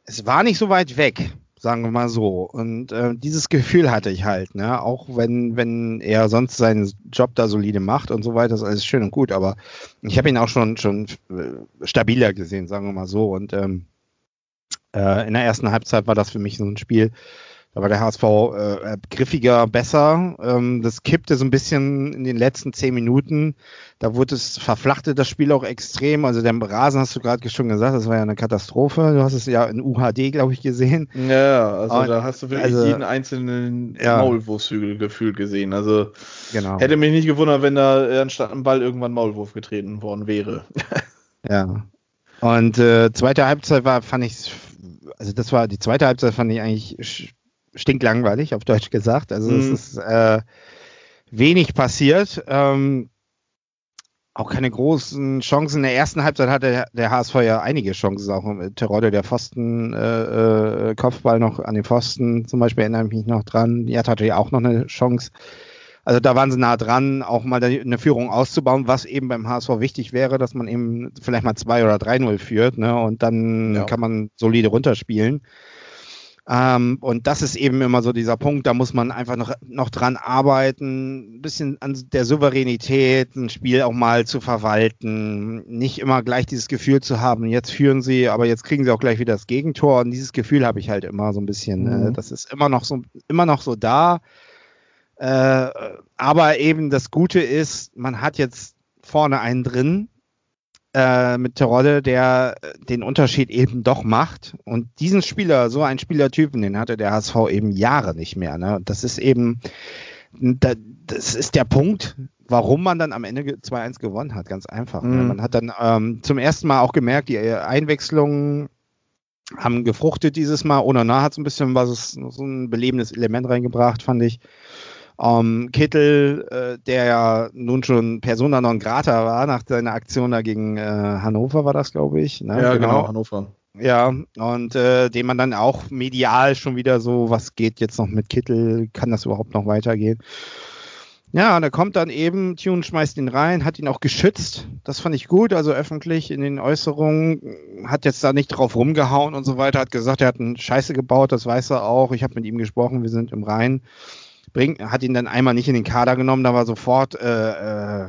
es war nicht so weit weg sagen wir mal so. Und äh, dieses Gefühl hatte ich halt, ne? Auch wenn, wenn er sonst seinen Job da solide macht und so weiter, ist alles schön und gut, aber ich habe ihn auch schon, schon äh, stabiler gesehen, sagen wir mal so. Und ähm, äh, in der ersten Halbzeit war das für mich so ein Spiel, da war der HSV äh, griffiger, besser. Ähm, das kippte so ein bisschen in den letzten zehn Minuten. Da wurde es, verflachte das Spiel auch extrem. Also der Rasen hast du gerade schon gesagt, das war ja eine Katastrophe. Du hast es ja in UHD, glaube ich, gesehen. Ja, also Und, da hast du wirklich also, jeden einzelnen ja. Maulwurfshügel gefühlt gesehen. Also genau. hätte mich nicht gewundert, wenn da anstatt einem Ball irgendwann Maulwurf getreten worden wäre. ja. Und äh, zweite Halbzeit war, fand ich, also das war die zweite Halbzeit fand ich eigentlich stinklangweilig, auf Deutsch gesagt. Also mhm. es ist äh, wenig passiert. Ähm, auch keine großen Chancen. In der ersten Halbzeit hatte der HSV ja einige Chancen, auch mit Terodde, der Pfosten, äh, äh, Kopfball noch an den Pfosten, zum Beispiel erinnere ich mich noch dran. Die hatte ja auch noch eine Chance. Also da waren sie nah dran, auch mal eine Führung auszubauen, was eben beim HSV wichtig wäre, dass man eben vielleicht mal 2 oder 3-0 führt, ne? Und dann ja. kann man solide runterspielen. Ähm, und das ist eben immer so dieser Punkt, da muss man einfach noch, noch dran arbeiten, ein bisschen an der Souveränität, ein Spiel auch mal zu verwalten, nicht immer gleich dieses Gefühl zu haben, jetzt führen sie, aber jetzt kriegen sie auch gleich wieder das Gegentor. Und dieses Gefühl habe ich halt immer so ein bisschen. Äh, mhm. Äh, das ist immer noch so, immer noch so da. Äh, aber eben das Gute ist, man hat jetzt vorne einen drin, äh, mit Terodde, der äh, den Unterschied eben doch macht. Und diesen Spieler, so einen Spielertypen, den hatte der HSV eben Jahre nicht mehr. Ne? Das ist eben, das ist der Punkt, warum man dann am Ende 2-1 gewonnen hat. Ganz einfach. Ne? Mhm. Ne? Man hat dann ähm, zum ersten Mal auch gemerkt, die Einwechslungen haben gefruchtet dieses Mal. Onana hat so ein bisschen was, so ein belebendes Element reingebracht, fand ich. Ähm, Kittel, äh, der ja nun schon Persona non grata war nach seiner Aktion da gegen äh, Hannover, war das, glaube ich. Ne? Ja, genau. genau, Hannover. Ja, und äh, den man dann auch medial schon wieder so, was geht jetzt noch mit Kittel? Kann das überhaupt noch weitergehen? Ja, und er kommt dann eben, Tune schmeißt ihn rein, hat ihn auch geschützt. Das fand ich gut, also öffentlich in den Äußerungen, hat jetzt da nicht drauf rumgehauen und so weiter, hat gesagt, er hat einen Scheiße gebaut, das weiß er auch. Ich habe mit ihm gesprochen, wir sind im Rhein bringt, hat ihn dann einmal nicht in den Kader genommen, da war sofort äh, äh,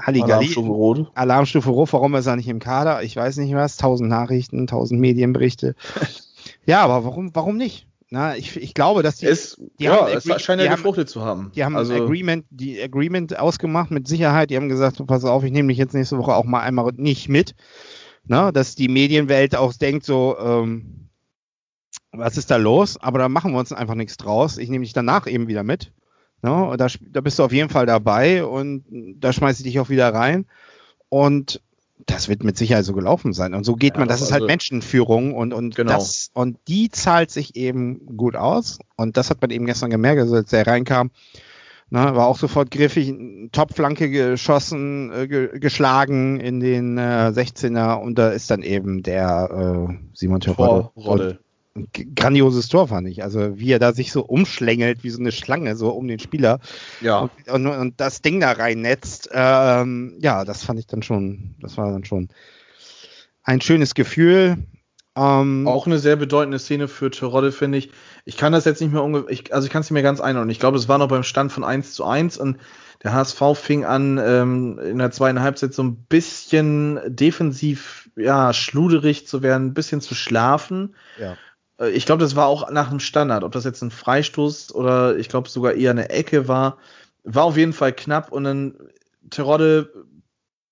Halligalli. Alarmstufe Rot. Alarmstufe Rot, warum ist er nicht im Kader? Ich weiß nicht was, tausend Nachrichten, tausend Medienberichte. ja, aber warum, warum nicht? Na, ich, ich glaube, dass die, es, die ja, haben, es scheint ja gefruchtet zu haben. Die haben also, Agreement, die Agreement ausgemacht mit Sicherheit. Die haben gesagt, pass auf, ich nehme dich jetzt nächste Woche auch mal einmal nicht mit. Na, dass die Medienwelt auch denkt so, ähm, was ist da los? Aber da machen wir uns einfach nichts draus. Ich nehme dich danach eben wieder mit. Ne? Da, da bist du auf jeden Fall dabei und da schmeiße ich dich auch wieder rein. Und das wird mit Sicherheit so gelaufen sein. Und so geht ja, man, das ist halt also, Menschenführung und, und genau. das, und die zahlt sich eben gut aus. Und das hat man eben gestern gemerkt, also als er reinkam, ne, war auch sofort griffig, Topflanke geschossen, äh, ge geschlagen in den äh, 16er und da ist dann eben der äh, Simon Grandioses Tor, fand ich. Also wie er da sich so umschlängelt, wie so eine Schlange, so um den Spieler. Ja. Und, und, und das Ding da reinnetzt. Ähm, ja, das fand ich dann schon, das war dann schon ein schönes Gefühl. Ähm, Auch eine sehr bedeutende Szene für Terodde, finde ich. Ich kann das jetzt nicht mehr ungefähr, ich, also ich kann es nicht mehr ganz einordnen. Ich glaube, es war noch beim Stand von 1 zu 1 und der HSV fing an, ähm, in der zweiten Halbzeit so ein bisschen defensiv, ja, schluderig zu werden, ein bisschen zu schlafen. Ja. Äh, ich glaube, das war auch nach dem Standard. Ob das jetzt ein Freistoß oder ich glaube sogar eher eine Ecke war, war auf jeden Fall knapp und dann Terodde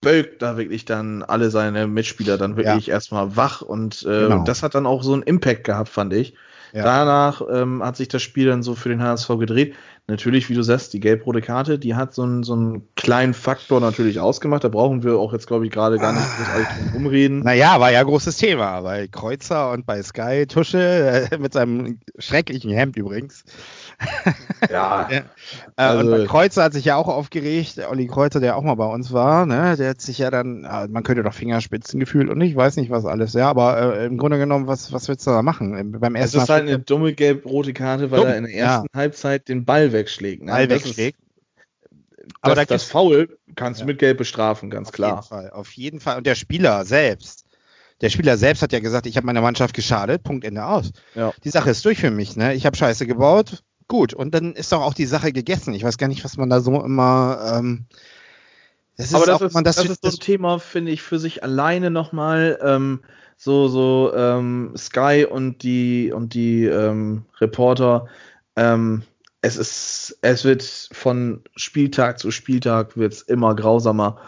bölkt da wirklich dann alle seine Mitspieler dann wirklich ja. erstmal wach und äh, genau. das hat dann auch so einen Impact gehabt, fand ich. Ja. Danach ähm, hat sich das Spiel dann so für den HSV gedreht. Natürlich, wie du sagst, die gelb-rote Karte, die hat so einen, so einen kleinen Faktor natürlich ausgemacht. Da brauchen wir auch jetzt, glaube ich, gerade gar nicht großartig drum rumreden. Naja, war ja großes Thema bei Kreuzer und bei Sky Tusche äh, mit seinem schrecklichen Hemd übrigens. Ja. ja. Also, und Kreuzer hat sich ja auch aufgeregt, Olli Kreuzer, der auch mal bei uns war, ne, der hat sich ja dann, man könnte doch Fingerspitzengefühl und ich weiß nicht was alles, ja, aber äh, im Grunde genommen, was, was willst du da machen? Beim ersten das ist halt eine dumme gelb-rote Karte, weil dumm, er in der ersten ja. Halbzeit den Ball wegschlägt. Ne? Ball wegschlägt. Ist, aber das, das Foul kannst du mit Gelb bestrafen, ganz auf klar. Auf jeden Fall, auf jeden Fall. Und der Spieler selbst, der Spieler selbst hat ja gesagt, ich habe meiner Mannschaft geschadet, Punkt Ende aus. Ja. Die Sache ist durch für mich, ne? Ich habe Scheiße gebaut, gut. Und dann ist doch auch die Sache gegessen. Ich weiß gar nicht, was man da so immer. Ähm, das ist Aber das, auch, ist, man, das, das ist so ein Thema, finde ich, für sich alleine nochmal. Ähm, so so ähm, Sky und die und die ähm, Reporter. Ähm, es ist, es wird von Spieltag zu Spieltag wird's immer grausamer.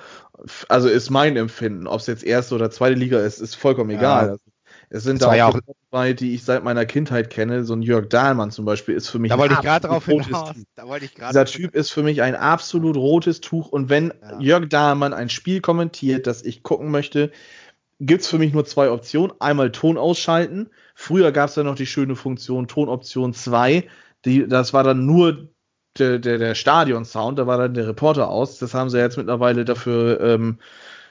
Also ist mein Empfinden. Ob es jetzt erste oder zweite Liga ist, ist vollkommen egal. Ja. Es sind da auch, dabei, die ich seit meiner Kindheit kenne. So ein Jörg Dahlmann zum Beispiel ist für mich. Da wollte ich gerade drauf hinaus. Da wollte ich Dieser Typ ist für mich ein absolut rotes Tuch. Und wenn ja. Jörg Dahlmann ein Spiel kommentiert, das ich gucken möchte, gibt es für mich nur zwei Optionen. Einmal Ton ausschalten. Früher gab es ja noch die schöne Funktion Tonoption 2. Die, das war dann nur der, der, der Stadion-Sound, da war dann der Reporter aus. Das haben sie jetzt mittlerweile dafür ähm,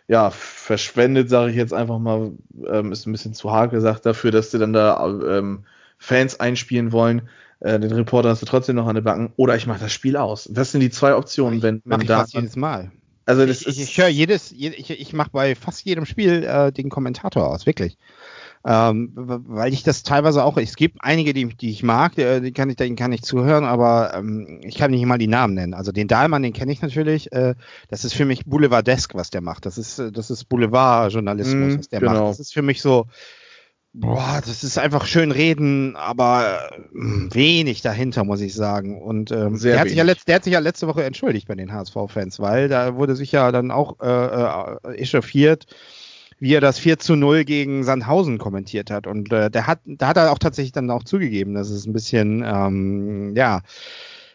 ja, verschwendet, sage ich jetzt einfach mal, ähm, ist ein bisschen zu hart gesagt, dafür, dass sie dann da ähm, Fans einspielen wollen. Äh, den Reporter hast du trotzdem noch an der Backen. Oder ich mache das Spiel aus. Das sind die zwei Optionen, wenn man da. Fast jedes Mal. Also das ich, ist, ich höre jedes, ich, ich mache bei fast jedem Spiel äh, den Kommentator aus, wirklich ähm, weil ich das teilweise auch, es gibt einige, die, die ich mag, die, die kann ich, denen kann ich zuhören, aber ähm, ich kann nicht mal die Namen nennen. Also den Dahlmann, den kenne ich natürlich. Äh, das ist für mich Boulevardesk, was der macht. Das ist, das ist Boulevardjournalismus, mm, was der genau. macht. Das ist für mich so, boah, das ist einfach schön reden, aber äh, wenig dahinter, muss ich sagen. Und ähm, der, hat sich ja letzt, der hat sich ja letzte Woche entschuldigt bei den HSV-Fans, weil da wurde sich ja dann auch äh, äh, echauffiert wie er das 4 zu 0 gegen Sandhausen kommentiert hat. Und äh, der hat, da hat er auch tatsächlich dann auch zugegeben, dass es ein bisschen, ähm, ja,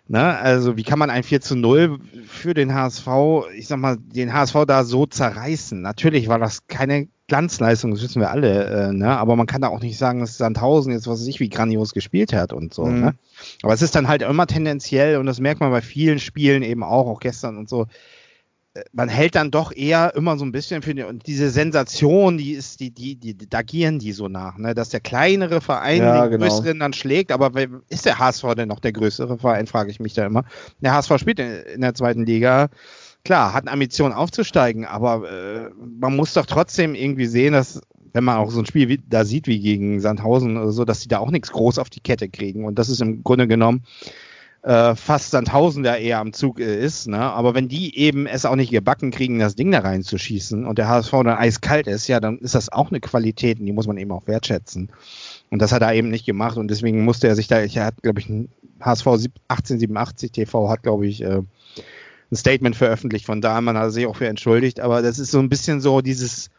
ne, also wie kann man ein 4 zu 0 für den HSV, ich sag mal, den HSV da so zerreißen? Natürlich war das keine Glanzleistung, das wissen wir alle, äh, ne? aber man kann da auch nicht sagen, dass Sandhausen jetzt, was weiß ich, wie grandios gespielt hat und so. Mhm. Ne? Aber es ist dann halt immer tendenziell und das merkt man bei vielen Spielen eben auch, auch gestern und so, man hält dann doch eher immer so ein bisschen für die, und diese Sensation, die ist, die, die, die, da gieren die so nach, ne? dass der kleinere Verein ja, den genau. größeren dann schlägt, aber ist der HSV denn noch der größere Verein, frage ich mich da immer. Der HSV spielt in, der zweiten Liga, klar, hat eine Ambition aufzusteigen, aber äh, man muss doch trotzdem irgendwie sehen, dass wenn man auch so ein Spiel wie, da sieht wie gegen Sandhausen oder so, dass die da auch nichts groß auf die Kette kriegen und das ist im Grunde genommen äh, fast Sandhausen der eher am Zug äh, ist, ne? Aber wenn die eben es auch nicht gebacken kriegen, das Ding da reinzuschießen und der HSV dann eiskalt ist, ja, dann ist das auch eine Qualität und die muss man eben auch wertschätzen. Und das hat er eben nicht gemacht und deswegen musste er sich da, ich hat, glaube ich, ein HSV 1887 TV hat, glaube ich, äh, ein Statement veröffentlicht von da, man hat sich auch für entschuldigt, aber das ist so ein bisschen so dieses,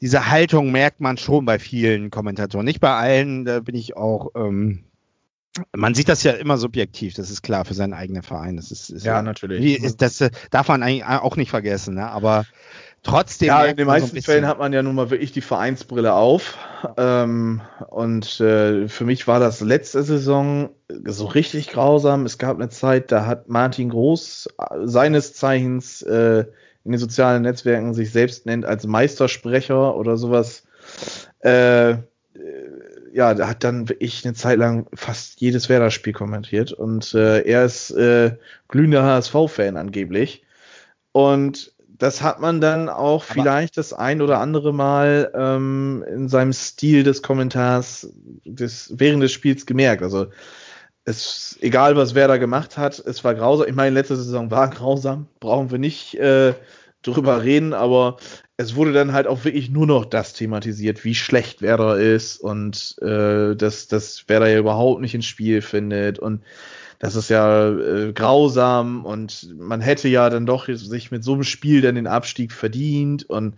diese Haltung merkt man schon bei vielen Kommentatoren. Nicht bei allen, da bin ich auch, ähm, man sieht das ja immer subjektiv, das ist klar für seinen eigenen Verein. Das ist, ist ja, natürlich. Ist, das äh, darf man eigentlich auch nicht vergessen, ne? aber trotzdem. Ja, in den meisten so Fällen hat man ja nun mal wirklich die Vereinsbrille auf. Ähm, und äh, für mich war das letzte Saison so richtig grausam. Es gab eine Zeit, da hat Martin Groß äh, seines Zeichens äh, in den sozialen Netzwerken sich selbst nennt als Meistersprecher oder sowas. Äh, ja, da hat dann ich eine Zeit lang fast jedes Werder-Spiel kommentiert und äh, er ist äh, glühender HSV-Fan angeblich. Und das hat man dann auch Aber vielleicht das ein oder andere Mal ähm, in seinem Stil des Kommentars des, während des Spiels gemerkt. Also es egal, was Werder gemacht hat, es war grausam. Ich meine, letzte Saison war grausam, brauchen wir nicht äh, drüber reden, aber es wurde dann halt auch wirklich nur noch das thematisiert, wie schlecht Werder ist und äh, dass, dass Werder ja überhaupt nicht ins Spiel findet und das ist ja äh, grausam und man hätte ja dann doch sich mit so einem Spiel dann den Abstieg verdient und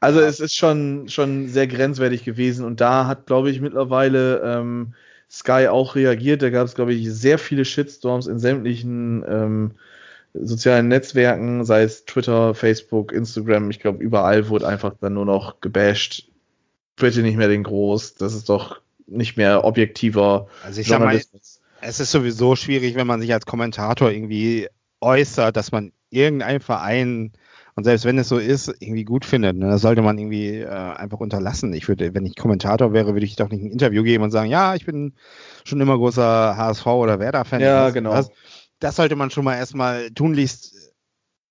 also es ist schon schon sehr grenzwertig gewesen und da hat glaube ich mittlerweile ähm, Sky auch reagiert. Da gab es, glaube ich, sehr viele Shitstorms in sämtlichen ähm, sozialen Netzwerken, sei es Twitter, Facebook, Instagram. Ich glaube, überall wurde einfach dann nur noch gebasht. Bitte nicht mehr den Groß. Das ist doch nicht mehr objektiver also ich Journalismus. Mal, es ist sowieso schwierig, wenn man sich als Kommentator irgendwie äußert, dass man irgendein Verein und selbst wenn es so ist, irgendwie gut findet, ne, das sollte man irgendwie äh, einfach unterlassen. Ich würde, wenn ich Kommentator wäre, würde ich doch nicht ein Interview geben und sagen, ja, ich bin schon immer großer HSV oder Werder-Fan. Ja, genau. Das, das, sollte man schon mal erstmal tunlichst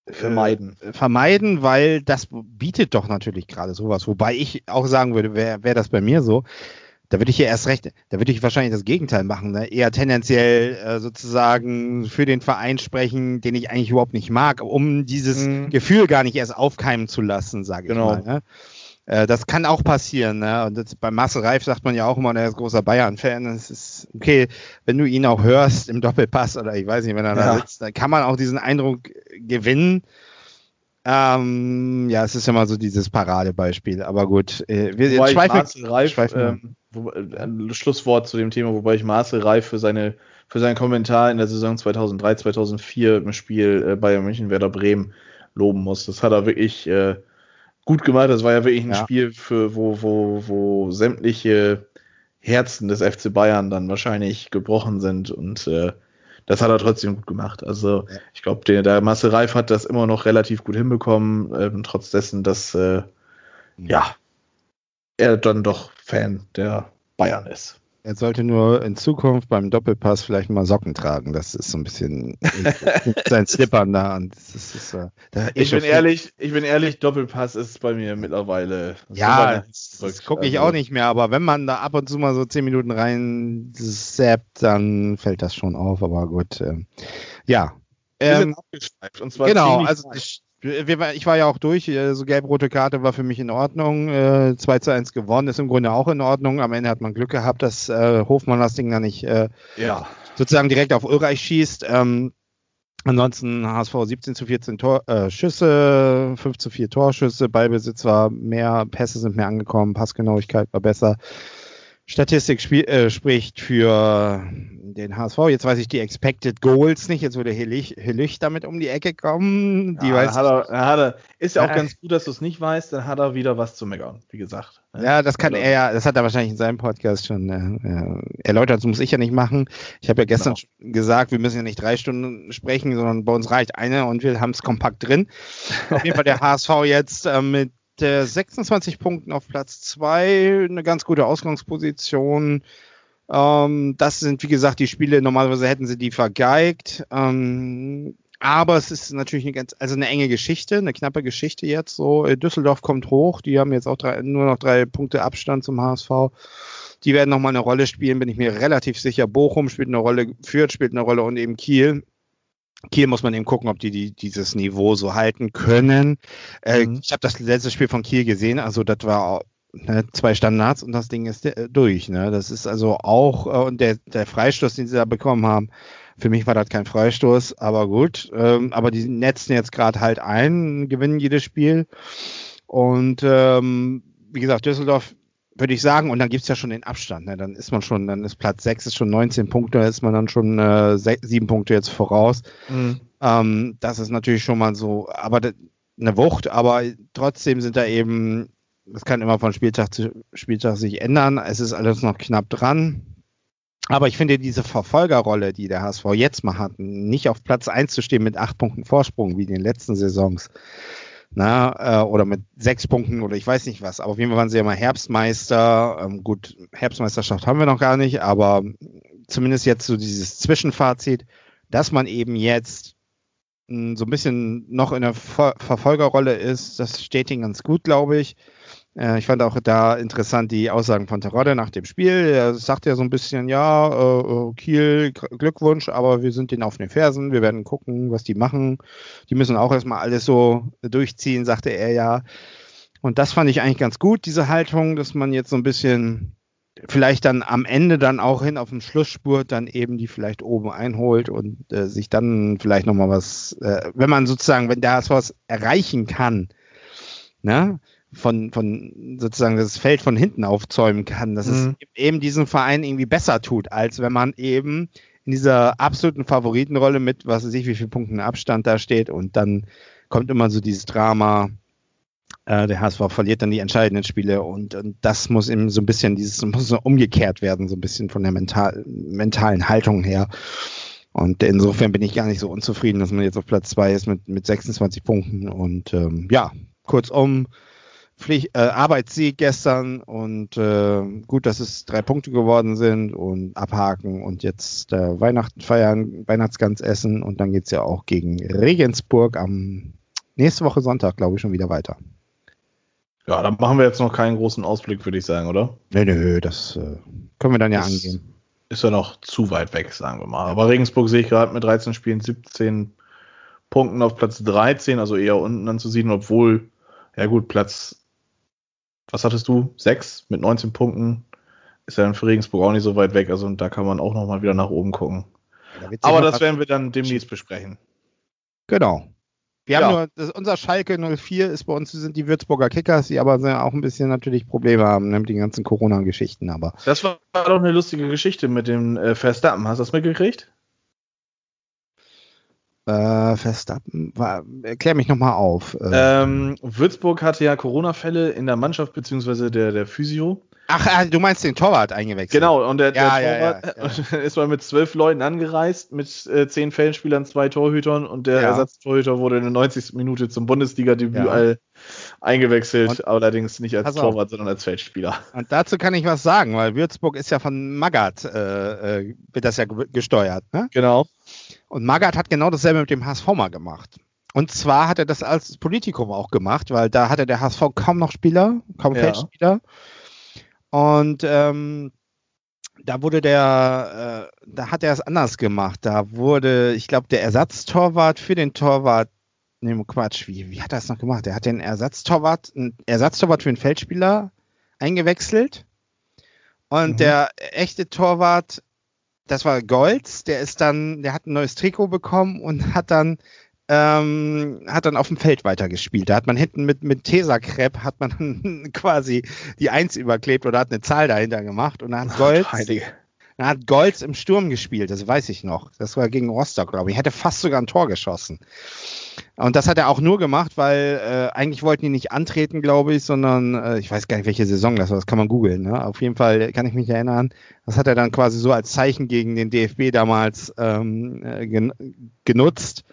äh, vermeiden. Äh, vermeiden, weil das bietet doch natürlich gerade sowas. Wobei ich auch sagen würde, wäre wär das bei mir so, da würde ich ja erst recht, da würde ich wahrscheinlich das Gegenteil machen, ne? eher tendenziell äh, sozusagen für den Verein sprechen, den ich eigentlich überhaupt nicht mag, um dieses mhm. Gefühl gar nicht erst aufkeimen zu lassen, sage genau. ich mal. Ne? Äh, das kann auch passieren. Ne? Und das, bei Marcel Reif sagt man ja auch immer, er ist großer Bayern-Fan. Es ist okay, wenn du ihn auch hörst im Doppelpass oder ich weiß nicht, wenn er ja. da sitzt, dann kann man auch diesen Eindruck gewinnen. Ähm, ja, es ist ja mal so dieses Paradebeispiel, aber gut. Äh, wir wobei schweifen, Marcel Reif, schweifen ähm, wo, ein Schlusswort zu dem Thema, wobei ich Marcel Reif für seine für seinen Kommentar in der Saison 2003, 2004 im Spiel äh, Bayern München Werder Bremen loben muss. Das hat er wirklich äh, gut gemacht. Das war ja wirklich ein ja. Spiel, für, wo, wo, wo sämtliche Herzen des FC Bayern dann wahrscheinlich gebrochen sind und äh, das hat er trotzdem gut gemacht. Also ja. ich glaube, der, der Marcel Reif hat das immer noch relativ gut hinbekommen, äh, trotz dessen, dass äh, ja er dann doch Fan der Bayern ist. Er sollte nur in Zukunft beim Doppelpass vielleicht mal Socken tragen. Das ist so ein bisschen sein Slippern da. Und das ist, das ist, da ich bin ehrlich, ich bin ehrlich, Doppelpass ist bei mir mittlerweile. Ja, das, das gucke ich also. auch nicht mehr. Aber wenn man da ab und zu mal so zehn Minuten rein zappt, dann fällt das schon auf. Aber gut, ähm, ja. Ähm, und zwar genau, also ich war ja auch durch, äh, so gelb-rote Karte war für mich in Ordnung. Äh, 2 zu 1 gewonnen, ist im Grunde auch in Ordnung. Am Ende hat man Glück gehabt, dass äh, Hofmann das Ding dann nicht äh, ja. sozusagen direkt auf Ulreich schießt. Ähm, ansonsten HSV 17 zu 14 Tor, äh, Schüsse, 5 zu 4 Torschüsse, Ballbesitz war mehr, Pässe sind mehr angekommen, Passgenauigkeit war besser. Statistik spiel, äh, spricht für den HSV. Jetzt weiß ich die Expected Goals nicht. Jetzt würde Hillich, Hillich damit um die Ecke kommen. Die ja, weiß hat er, hat er, ist ja auch äh, ganz gut, dass du es nicht weißt. Dann hat er wieder was zu meckern, wie gesagt. Ja, das kann er ja, das hat er wahrscheinlich in seinem Podcast schon äh, erläutert. Das muss ich ja nicht machen. Ich habe ja gestern genau. gesagt, wir müssen ja nicht drei Stunden sprechen, sondern bei uns reicht eine und wir haben es kompakt drin. Auf jeden Fall der HSV jetzt äh, mit der 26 Punkten auf Platz 2, eine ganz gute Ausgangsposition. Ähm, das sind, wie gesagt, die Spiele, normalerweise hätten sie die vergeigt. Ähm, aber es ist natürlich eine ganz, also eine enge Geschichte, eine knappe Geschichte jetzt. So, äh, Düsseldorf kommt hoch, die haben jetzt auch drei, nur noch drei Punkte Abstand zum HSV. Die werden nochmal eine Rolle spielen, bin ich mir relativ sicher. Bochum spielt eine Rolle, Fürth spielt eine Rolle und eben Kiel. Kiel muss man eben gucken, ob die, die dieses Niveau so halten können. Äh, mhm. Ich habe das letzte Spiel von Kiel gesehen, also das war ne, zwei Standards und das Ding ist äh, durch. Ne? Das ist also auch, äh, und der, der Freistoß, den sie da bekommen haben, für mich war das kein Freistoß, aber gut. Ähm, aber die netzen jetzt gerade halt ein, gewinnen jedes Spiel. Und ähm, wie gesagt, Düsseldorf würde ich sagen, und dann gibt's ja schon den Abstand, ne? dann ist man schon, dann ist Platz 6 ist schon 19 Punkte, da ist man dann schon äh, sieben Punkte jetzt voraus. Mhm. Ähm, das ist natürlich schon mal so, aber eine Wucht, aber trotzdem sind da eben, das kann immer von Spieltag zu Spieltag sich ändern, es ist alles noch knapp dran. Aber ich finde diese Verfolgerrolle, die der HSV jetzt mal hat, nicht auf Platz 1 zu stehen mit acht Punkten Vorsprung wie in den letzten Saisons, na, äh, oder mit sechs Punkten oder ich weiß nicht was. Aber auf jeden Fall waren sie ja mal Herbstmeister. Ähm, gut, Herbstmeisterschaft haben wir noch gar nicht, aber zumindest jetzt so dieses Zwischenfazit, dass man eben jetzt mh, hm, so ein bisschen noch in der Ver Verfolgerrolle ist, das steht ihnen ganz gut, glaube ich. Äh, ich fand auch da interessant die Aussagen von Terodde nach dem Spiel. Er sagt ja so ein bisschen, ja, äh, äh Kiel, Glückwunsch, aber wir sind denen auf den Fersen. Wir werden gucken, was die machen. Die müssen auch erstmal alles so durchziehen, sagte er ja. Und das fand ich eigentlich ganz gut, diese Haltung, dass man jetzt so ein bisschen vielleicht dann am Ende dann auch hin auf den Schlussspurt dann eben die vielleicht oben einholt und äh, sich dann vielleicht nochmal was, äh, wenn man sozusagen, wenn der was erreichen kann, ne, von, von sozusagen das Feld von hinten aufzäumen kann, dass mhm. es eben diesen Verein irgendwie besser tut, als wenn man eben in dieser absoluten Favoritenrolle mit, was weiß ich, wie viele Punkten Abstand da steht und dann kommt immer so dieses Drama, äh, der HSV verliert dann die entscheidenden Spiele und, und das muss eben so ein bisschen, dieses muss so umgekehrt werden, so ein bisschen von der mental, mentalen Haltung her. Und insofern bin ich gar nicht so unzufrieden, dass man jetzt auf Platz zwei ist mit, mit 26 Punkten. Und ähm, ja, kurzum, Pflicht, äh, Arbeitssieg gestern und äh, gut, dass es drei Punkte geworden sind und abhaken und jetzt äh, Weihnachten feiern, Weihnachtsgans essen und dann geht's ja auch gegen Regensburg am nächste Woche Sonntag, glaube ich, schon wieder weiter. Ja, dann machen wir jetzt noch keinen großen Ausblick, würde ich sagen, oder? Nö, nö, das äh, können wir dann ja das angehen. Ist ja noch zu weit weg, sagen wir mal. Aber Regensburg sehe ich gerade mit 13 Spielen 17 Punkten auf Platz 13, also eher unten anzusiedeln, obwohl, ja gut, Platz was hattest du? Sechs mit 19 Punkten. Ist ja dann für Regensburg auch nicht so weit weg. Also da kann man auch nochmal wieder nach oben gucken. Da Aber das werden wir dann demnächst besprechen. Genau. Wir ja. haben nur, das, unser Schalke 04 ist bei uns, sind die Würzburger Kickers, die aber auch ein bisschen natürlich Probleme haben ne, mit den ganzen Corona-Geschichten. Aber das war doch eine lustige Geschichte mit dem äh, Verstappen. Hast du das mitgekriegt? Äh, Verstappen, war, erklär mich nochmal auf. Äh. Ähm, Würzburg hatte ja Corona-Fälle in der Mannschaft beziehungsweise der, der Physio. Ach, äh, du meinst den Torwart eingewechselt. Genau, und der, ja, der ja, Torwart ja, ist mal mit zwölf Leuten angereist, mit äh, zehn Feldspielern, zwei Torhütern und der Ersatztorhüter wurde in der 90. Minute zum Bundesliga-Debüt eingewechselt, und allerdings nicht als Torwart, sondern als Feldspieler. Und dazu kann ich was sagen, weil Würzburg ist ja von Magath, äh, äh wird das ja gesteuert. Ne? Genau. Und Magath hat genau dasselbe mit dem HSV mal gemacht. Und zwar hat er das als Politikum auch gemacht, weil da hatte der HSV kaum noch Spieler, kaum ja. Feldspieler. Und ähm, da wurde der, äh, da hat er es anders gemacht. Da wurde, ich glaube, der Ersatztorwart für den Torwart, ne Quatsch, wie, wie hat er das noch gemacht? Er hat den Ersatztorwart, einen Ersatztorwart für den Feldspieler eingewechselt. Und mhm. der echte Torwart das war Golds, der ist dann, der hat ein neues Trikot bekommen und hat dann ähm, hat dann auf dem Feld weitergespielt. Da hat man hinten mit, mit Tesakrepp hat man quasi die Eins überklebt oder hat eine Zahl dahinter gemacht und dann hat Golds, dann hat Golds im Sturm gespielt, das weiß ich noch. Das war gegen Rostock, glaube ich. Hätte fast sogar ein Tor geschossen. Und das hat er auch nur gemacht, weil äh, eigentlich wollten die nicht antreten, glaube ich, sondern äh, ich weiß gar nicht, welche Saison das war, das kann man googeln. Ne? Auf jeden Fall kann ich mich erinnern. Das hat er dann quasi so als Zeichen gegen den DFB damals ähm, äh, gen genutzt,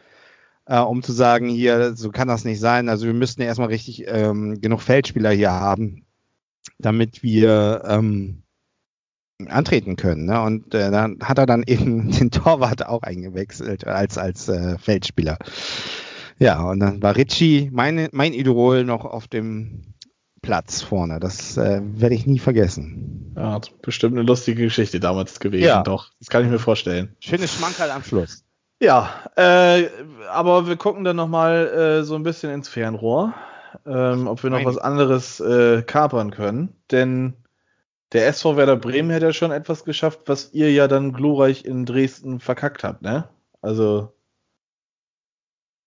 äh, um zu sagen, hier, so kann das nicht sein. Also wir müssten ja erstmal richtig ähm, genug Feldspieler hier haben, damit wir ähm, antreten können. Ne? Und äh, dann hat er dann eben den Torwart auch eingewechselt als, als äh, Feldspieler. Ja, und dann war Ritchie, meine, mein Idol, noch auf dem Platz vorne. Das äh, werde ich nie vergessen. Ja, bestimmt eine lustige Geschichte damals gewesen, ja. doch. Das kann ich mir vorstellen. Schönes Schmankerl am Schluss. Ja, äh, aber wir gucken dann nochmal äh, so ein bisschen ins Fernrohr, ähm, ob wir noch Nein. was anderes äh, kapern können. Denn der SV Werder Bremen hätte ja schon etwas geschafft, was ihr ja dann glorreich in Dresden verkackt habt, ne? Also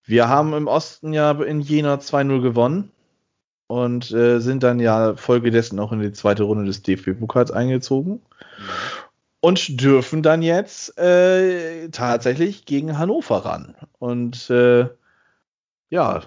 wir haben im Osten ja in Jena 2-0 gewonnen und äh, sind dann ja folgedessen auch in die zweite Runde des DFB-Pokals eingezogen. Und dürfen dann jetzt äh, tatsächlich gegen Hannover ran. Und äh, ja,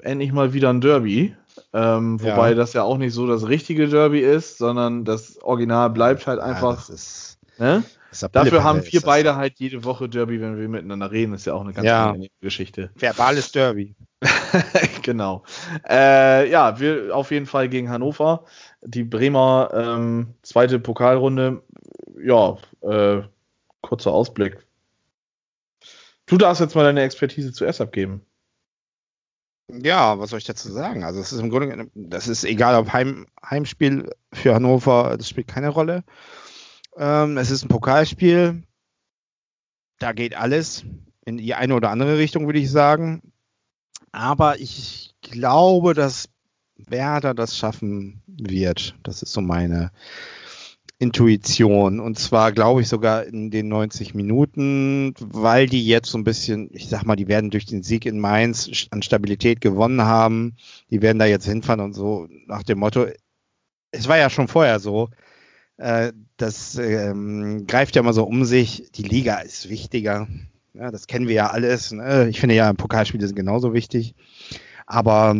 endlich mal wieder ein Derby. Ähm, wobei ja. das ja auch nicht so das richtige Derby ist, sondern das Original bleibt halt einfach. Ja, ist, ne? Dafür haben wir beide das. halt jede Woche Derby, wenn wir miteinander reden. ist ja auch eine ganz ja. Geschichte. Verbales Derby. genau. Äh, ja, wir auf jeden Fall gegen Hannover. Die Bremer ähm, zweite Pokalrunde. Ja, äh, kurzer Ausblick. Du darfst jetzt mal deine Expertise zuerst abgeben. Ja, was soll ich dazu sagen? Also es ist im Grunde, das ist egal, ob Heim, Heimspiel für Hannover, das spielt keine Rolle. Ähm, es ist ein Pokalspiel. Da geht alles in die eine oder andere Richtung, würde ich sagen. Aber ich glaube, dass Werder das schaffen wird. Das ist so meine Intuition. Und zwar, glaube ich, sogar in den 90 Minuten, weil die jetzt so ein bisschen, ich sag mal, die werden durch den Sieg in Mainz an Stabilität gewonnen haben. Die werden da jetzt hinfahren und so nach dem Motto, es war ja schon vorher so, äh, das ähm, greift ja mal so um sich, die Liga ist wichtiger. Ja, das kennen wir ja alles. Ne? Ich finde ja, Pokalspiele sind genauso wichtig. Aber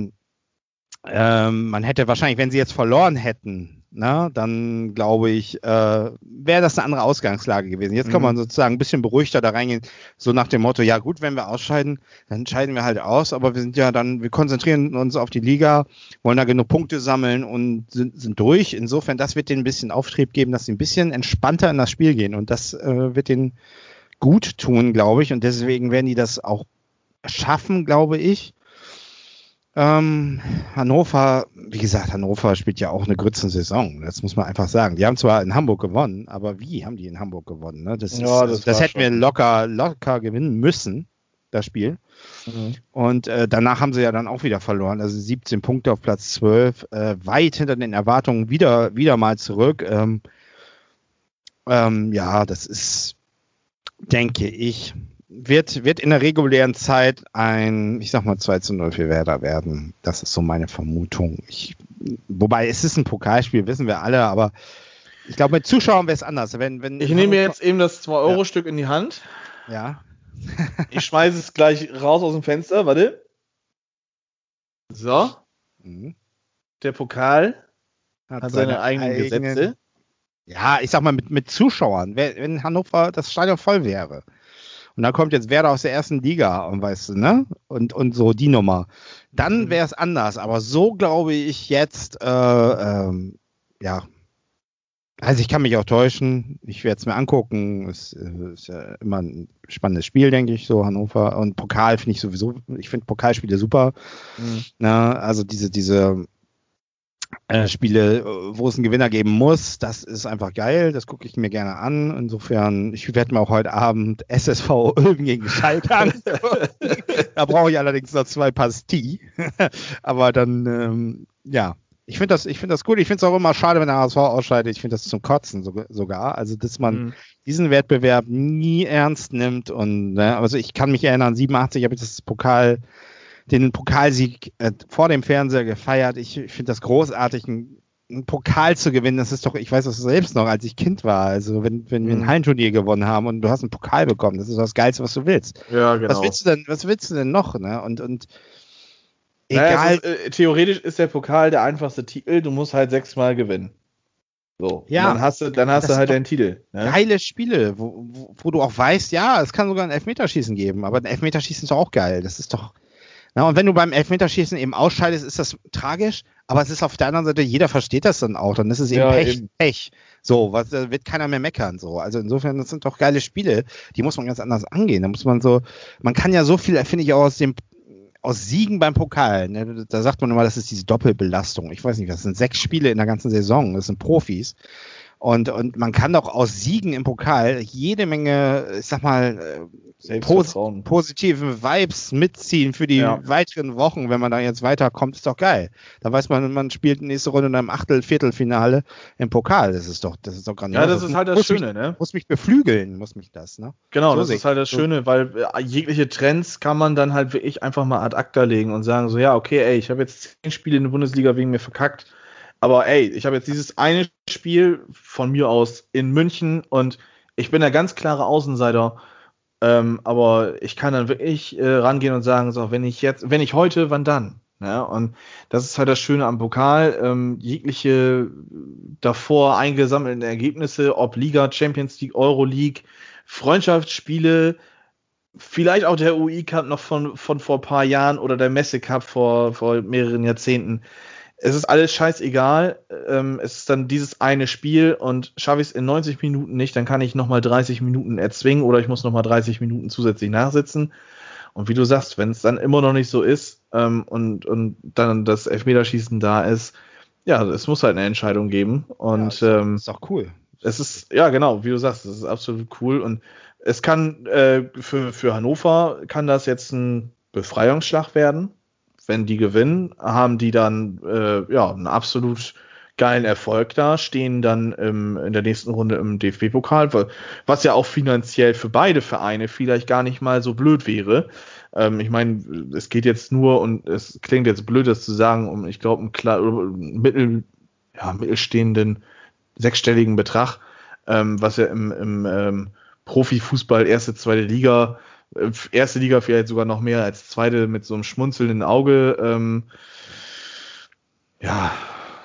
ähm, man hätte wahrscheinlich, wenn sie jetzt verloren hätten, na, dann glaube ich, äh, wäre das eine andere Ausgangslage gewesen. Jetzt kann man mhm. sozusagen ein bisschen beruhigter da reingehen, so nach dem Motto, ja gut, wenn wir ausscheiden, dann scheiden wir halt aus, aber wir sind ja dann, wir konzentrieren uns auf die Liga, wollen da genug Punkte sammeln und sind, sind durch. Insofern, das wird denen ein bisschen Auftrieb geben, dass sie ein bisschen entspannter in das Spiel gehen und das äh, wird denen gut tun, glaube ich, und deswegen werden die das auch schaffen, glaube ich. Ähm, Hannover, wie gesagt, Hannover spielt ja auch eine Grützensaison. Das muss man einfach sagen. Die haben zwar in Hamburg gewonnen, aber wie haben die in Hamburg gewonnen? Ne? Das, ja, ist, das, das hätten wir locker, locker gewinnen müssen, das Spiel. Mhm. Und äh, danach haben sie ja dann auch wieder verloren. Also 17 Punkte auf Platz 12, äh, weit hinter den Erwartungen wieder, wieder mal zurück. Ähm, ähm, ja, das ist, denke ich, wird, wird in der regulären Zeit ein, ich sag mal, 2 zu 0 für Werder werden. Das ist so meine Vermutung. Ich, wobei es ist ein Pokalspiel, wissen wir alle, aber ich glaube, mit Zuschauern wäre es anders. Wenn, wenn ich nehme mir jetzt eben das 2-Euro-Stück ja. in die Hand. Ja. ich schmeiße es gleich raus aus dem Fenster, warte. So. Mhm. Der Pokal hat, hat seine, seine, eigenen, eigenen Gesetze. Ja, ich sag mal, mit, mit Zuschauern. Wenn Hannover das Stadion voll wäre und dann kommt jetzt Werder aus der ersten Liga und weißt du, ne? Und, und so die Nummer. Dann mhm. wäre es anders. Aber so glaube ich jetzt, äh, ähm, ja. Also ich kann mich auch täuschen. Ich werde es mir angucken. Es äh, ist ja immer ein spannendes Spiel, denke ich, so Hannover. Und Pokal finde ich sowieso, ich finde Pokalspiele super. Mhm. Na, also diese, diese äh, Spiele, äh, wo es einen Gewinner geben muss. Das ist einfach geil. Das gucke ich mir gerne an. Insofern, ich werde mir auch heute Abend SSV Ulm gegen Schalke angucken. da brauche ich allerdings noch zwei Pastis. Aber dann, ähm, ja. Ich finde das, ich finde das gut. Ich finde es auch immer schade, wenn der HSV ausscheidet. Ich finde das zum Kotzen sogar. Also, dass man mhm. diesen Wettbewerb nie ernst nimmt. Und, ne, also ich kann mich erinnern, 87 habe ich das Pokal den Pokalsieg äh, vor dem Fernseher gefeiert. Ich, ich finde das großartig, einen, einen, Pokal zu gewinnen. Das ist doch, ich weiß das selbst noch, als ich Kind war. Also wenn, wenn wir ein mhm. Hallenturnier gewonnen haben und du hast einen Pokal bekommen, das ist das Geilste, was du willst. Ja, genau. Was willst du denn, was willst du denn noch? Ne? Und, und egal. Naja, ist, äh, theoretisch ist der Pokal der einfachste Titel, du musst halt sechsmal gewinnen. So. Ja. dann hast du, dann hast du halt deinen Titel. Ne? Geile Spiele, wo, wo, wo, du auch weißt, ja, es kann sogar ein Elfmeterschießen geben, aber ein Elfmeterschießen ist doch auch geil. Das ist doch, na, und wenn du beim Elfmeterschießen eben ausscheidest, ist das tragisch, aber es ist auf der anderen Seite, jeder versteht das dann auch, dann ist es eben ja, Pech, eben. Pech. So, was, da wird keiner mehr meckern, so. Also insofern, das sind doch geile Spiele, die muss man ganz anders angehen. Da muss man so, man kann ja so viel, finde ich, auch aus dem, aus Siegen beim Pokal, ne? da sagt man immer, das ist diese Doppelbelastung. Ich weiß nicht, das sind sechs Spiele in der ganzen Saison, das sind Profis. Und, und man kann doch aus Siegen im Pokal jede Menge, ich sag mal, äh, pos positive Vibes mitziehen für die ja. weiteren Wochen, wenn man da jetzt weiterkommt, ist doch geil. Da weiß man, man spielt nächste Runde in einem Achtel, Viertelfinale im Pokal. Das ist doch, das ist doch grandios. Ja, das ist halt das muss Schöne, mich, ne? Muss mich beflügeln, muss mich das, ne? Genau, so das ist halt das Schöne, weil äh, jegliche Trends kann man dann halt wirklich einfach mal ad acta legen und sagen so, ja, okay, ey, ich habe jetzt zehn Spiele in der Bundesliga wegen mir verkackt aber ey, ich habe jetzt dieses eine Spiel von mir aus in München und ich bin der ganz klare Außenseiter. Ähm, aber ich kann dann wirklich äh, rangehen und sagen, so, wenn ich jetzt, wenn ich heute, wann dann? Ja, und das ist halt das Schöne am Pokal. Ähm, jegliche davor eingesammelten Ergebnisse, ob Liga, Champions League, Euro League, Freundschaftsspiele, vielleicht auch der UI Cup noch von, von vor ein paar Jahren oder der Messe Cup vor, vor mehreren Jahrzehnten es ist alles scheißegal. Ähm, es ist dann dieses eine Spiel und schaffe ich es in 90 Minuten nicht, dann kann ich nochmal 30 Minuten erzwingen oder ich muss nochmal 30 Minuten zusätzlich nachsitzen. Und wie du sagst, wenn es dann immer noch nicht so ist ähm, und, und dann das Elfmeterschießen da ist, ja, es muss halt eine Entscheidung geben. Und ja, ist, ähm, ist auch cool. Es ist, ja, genau, wie du sagst, es ist absolut cool. Und es kann äh, für, für Hannover kann das jetzt ein Befreiungsschlag werden wenn die gewinnen, haben die dann äh, ja ein absolut geilen Erfolg da, stehen dann ähm, in der nächsten Runde im DFB-Pokal, was ja auch finanziell für beide Vereine vielleicht gar nicht mal so blöd wäre. Ähm, ich meine, es geht jetzt nur, und es klingt jetzt blöd, das zu sagen, um, ich glaube, einen mittel, ja, mittelstehenden sechsstelligen Betrag, ähm, was ja im, im ähm, Profifußball erste, zweite Liga, erste Liga vielleicht sogar noch mehr als zweite mit so einem schmunzelnden Auge, ähm, ja,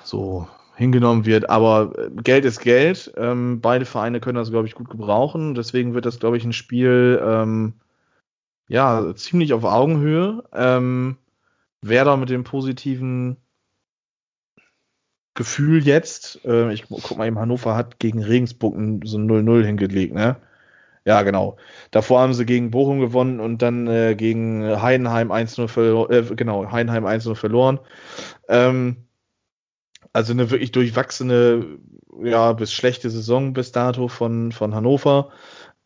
so hingenommen wird. Aber äh, Geld ist Geld. Ähm, beide Vereine können das, glaube ich, gut gebrauchen. Deswegen wird das, glaube ich, ein Spiel, ähm, ja, ziemlich auf Augenhöhe. Ähm, Werder mit dem positiven Gefühl jetzt, äh, ich guck mal eben, Hannover hat gegen Regensburg so ein 0-0 hingelegt, ne? Ja, genau. Davor haben sie gegen Bochum gewonnen und dann äh, gegen Heidenheim 1-0 verloren, äh, genau, Heidenheim 1-0 verloren. Ähm, also eine wirklich durchwachsene, ja, bis schlechte Saison bis dato von, von Hannover.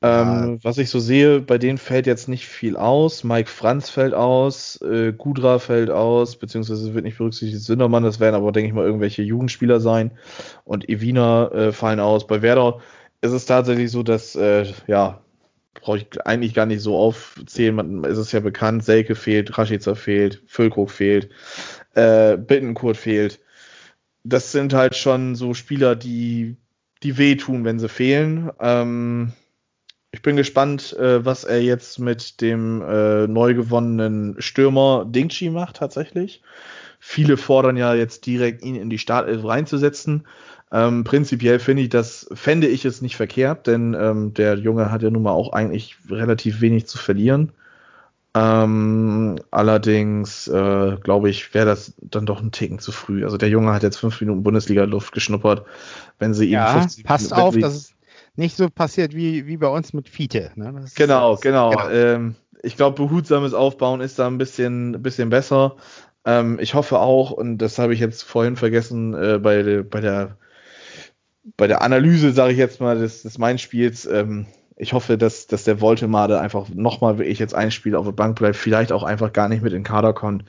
Ähm, Was ich so sehe, bei denen fällt jetzt nicht viel aus. Mike Franz fällt aus, äh, Gudra fällt aus, beziehungsweise wird nicht berücksichtigt Sündermann, das werden aber, denke ich mal, irgendwelche Jugendspieler sein. Und Evina äh, fallen aus. Bei Werder ist es tatsächlich so, dass, äh, ja, brauche ich eigentlich gar nicht so aufzählen. Man, ist ja bekannt, Selke fehlt, Rashica fehlt, Füllkrug fehlt, äh, Bittenkurt fehlt. Das sind halt schon so Spieler, die, die wehtun, wenn sie fehlen. Ähm, ich bin gespannt, äh, was er jetzt mit dem äh, neu gewonnenen Stürmer Dingchi macht tatsächlich. Viele fordern ja jetzt direkt ihn in die Startelf reinzusetzen. Ähm, prinzipiell finde ich das, fände ich es nicht verkehrt, denn ähm, der Junge hat ja nun mal auch eigentlich relativ wenig zu verlieren. Ähm, allerdings äh, glaube ich, wäre das dann doch ein Ticken zu früh. Also der Junge hat jetzt fünf Minuten Bundesliga-Luft geschnuppert. Wenn sie ihm ja, 50 passt auf, dass es nicht so passiert wie, wie bei uns mit Fiete. Ne? Genau, ist, genau, genau. Ähm, ich glaube, behutsames Aufbauen ist da ein bisschen, bisschen besser. Ähm, ich hoffe auch, und das habe ich jetzt vorhin vergessen, äh, bei, bei, der, bei der Analyse, sage ich jetzt mal, des, des Main-Spiels, ähm, ich hoffe, dass, dass der Voltemade einfach nochmal, wie ich jetzt ein Spiel auf der Bank bleibt, vielleicht auch einfach gar nicht mit in Kader kommt.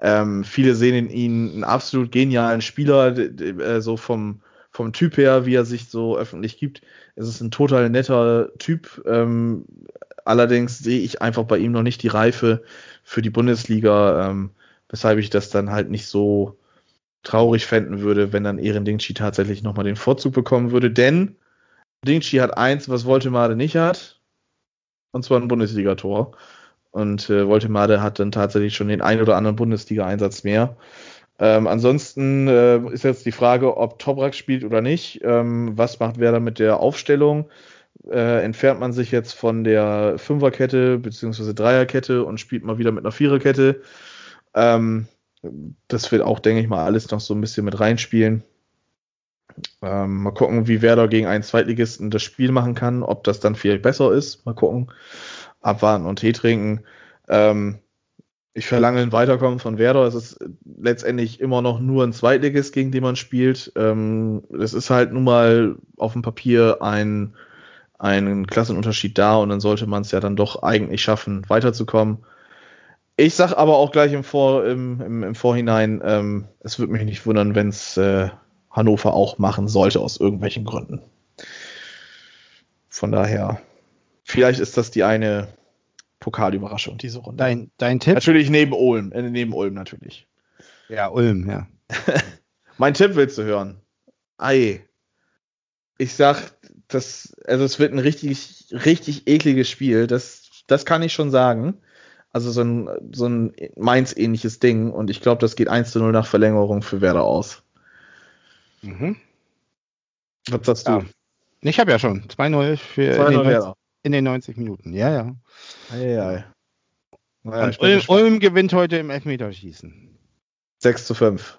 Ähm, viele sehen in ihn einen absolut genialen Spieler, äh, so vom, vom Typ her, wie er sich so öffentlich gibt. Es ist ein total netter Typ. Ähm, allerdings sehe ich einfach bei ihm noch nicht die Reife für die Bundesliga, ähm, weshalb ich das dann halt nicht so traurig fänden würde, wenn dann Ehren Dingchi tatsächlich nochmal den Vorzug bekommen würde. Denn Dingchi hat eins, was Voltemade nicht hat, und zwar ein Bundesligator. Und äh, Voltemade hat dann tatsächlich schon den ein oder anderen Bundesliga-Einsatz mehr. Ähm, ansonsten äh, ist jetzt die Frage, ob Toprak spielt oder nicht. Ähm, was macht Werder mit der Aufstellung? Äh, entfernt man sich jetzt von der Fünferkette bzw. Dreierkette und spielt mal wieder mit einer Viererkette? Ähm, das wird auch, denke ich mal, alles noch so ein bisschen mit reinspielen. Ähm, mal gucken, wie Werder gegen einen Zweitligisten das Spiel machen kann, ob das dann vielleicht besser ist. Mal gucken. Abwarten und Tee trinken. Ähm, ich verlange ein Weiterkommen von Werder. Es ist letztendlich immer noch nur ein Zweitligist, gegen den man spielt. Ähm, es ist halt nun mal auf dem Papier ein, ein Klassenunterschied da und dann sollte man es ja dann doch eigentlich schaffen, weiterzukommen. Ich sag aber auch gleich im, Vor, im, im, im Vorhinein, ähm, es würde mich nicht wundern, wenn es äh, Hannover auch machen sollte, aus irgendwelchen Gründen. Von daher, vielleicht ist das die eine Pokalüberraschung diese Runde. Dein, dein Tipp? Natürlich neben Ulm, äh, neben Ulm natürlich. Ja, Ulm, ja. mein Tipp willst du hören? Ei. Ich sag, das, also es wird ein richtig, richtig ekliges Spiel. Das, das kann ich schon sagen. Also so ein, so ein Mainz-ähnliches Ding. Und ich glaube, das geht 1 zu 0 nach Verlängerung für Werder aus. Mhm. Was sagst ja. du? Ich habe ja schon 2-0 für 2 Werder in den 90 Minuten. Ja, ja. Ei, ei. Naja, Ulm, Ulm, gewinnt heute im Elfmeterschießen. 6 zu 5.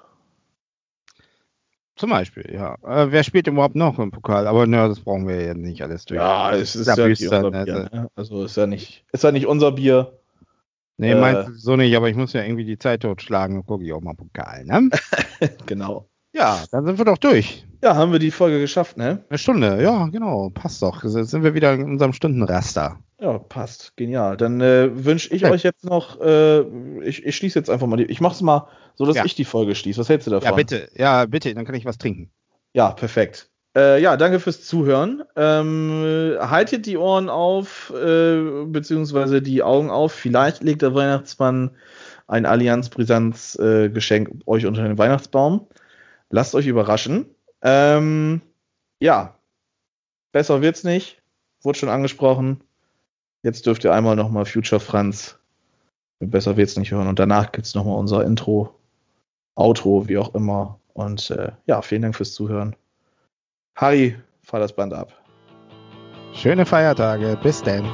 Zum Beispiel, ja. Äh, wer spielt überhaupt noch im Pokal? Aber ne, das brauchen wir ja nicht alles durch. Ja, es ist ja, ja nicht unser Bier. Also, ne? also ist ja nicht, ist ja nicht unser Bier. Nee, äh, meinst du so nicht, aber ich muss ja irgendwie die Zeit totschlagen, dann gucke ich auch mal Pokal, ne? genau. Ja, dann sind wir doch durch. Ja, haben wir die Folge geschafft, ne? Eine Stunde, ja, genau, passt doch. Jetzt sind wir wieder in unserem Stundenraster. Ja, passt. Genial. Dann äh, wünsche ich Ja. euch jetzt noch, äh, ich, ich schließe jetzt einfach mal die, ich mache es mal so, dass Ja. ich die Folge schließe. Was hältst du davon? Ja, bitte, ja, bitte, dann kann ich was trinken. Ja, perfekt. Äh, ja, danke fürs Zuhören. Ähm, haltet die Ohren auf, äh, beziehungsweise die Augen auf. Vielleicht legt der Weihnachtsmann ein Allianz-Brisanz-Geschenk euch unter den Weihnachtsbaum. Lasst euch überraschen. Ähm, ja, besser wird's nicht. Wurde schon angesprochen. Jetzt dürft ihr einmal nochmal Future Franz. Besser wird's nicht hören. Und danach gibt's nochmal unser Intro, Outro, wie auch immer. Und äh, ja, vielen Dank fürs Zuhören. Harry, fahr das Band ab. Schöne Feiertage, bis denn.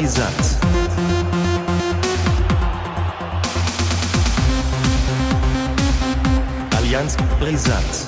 Brisant. Allianz Brisant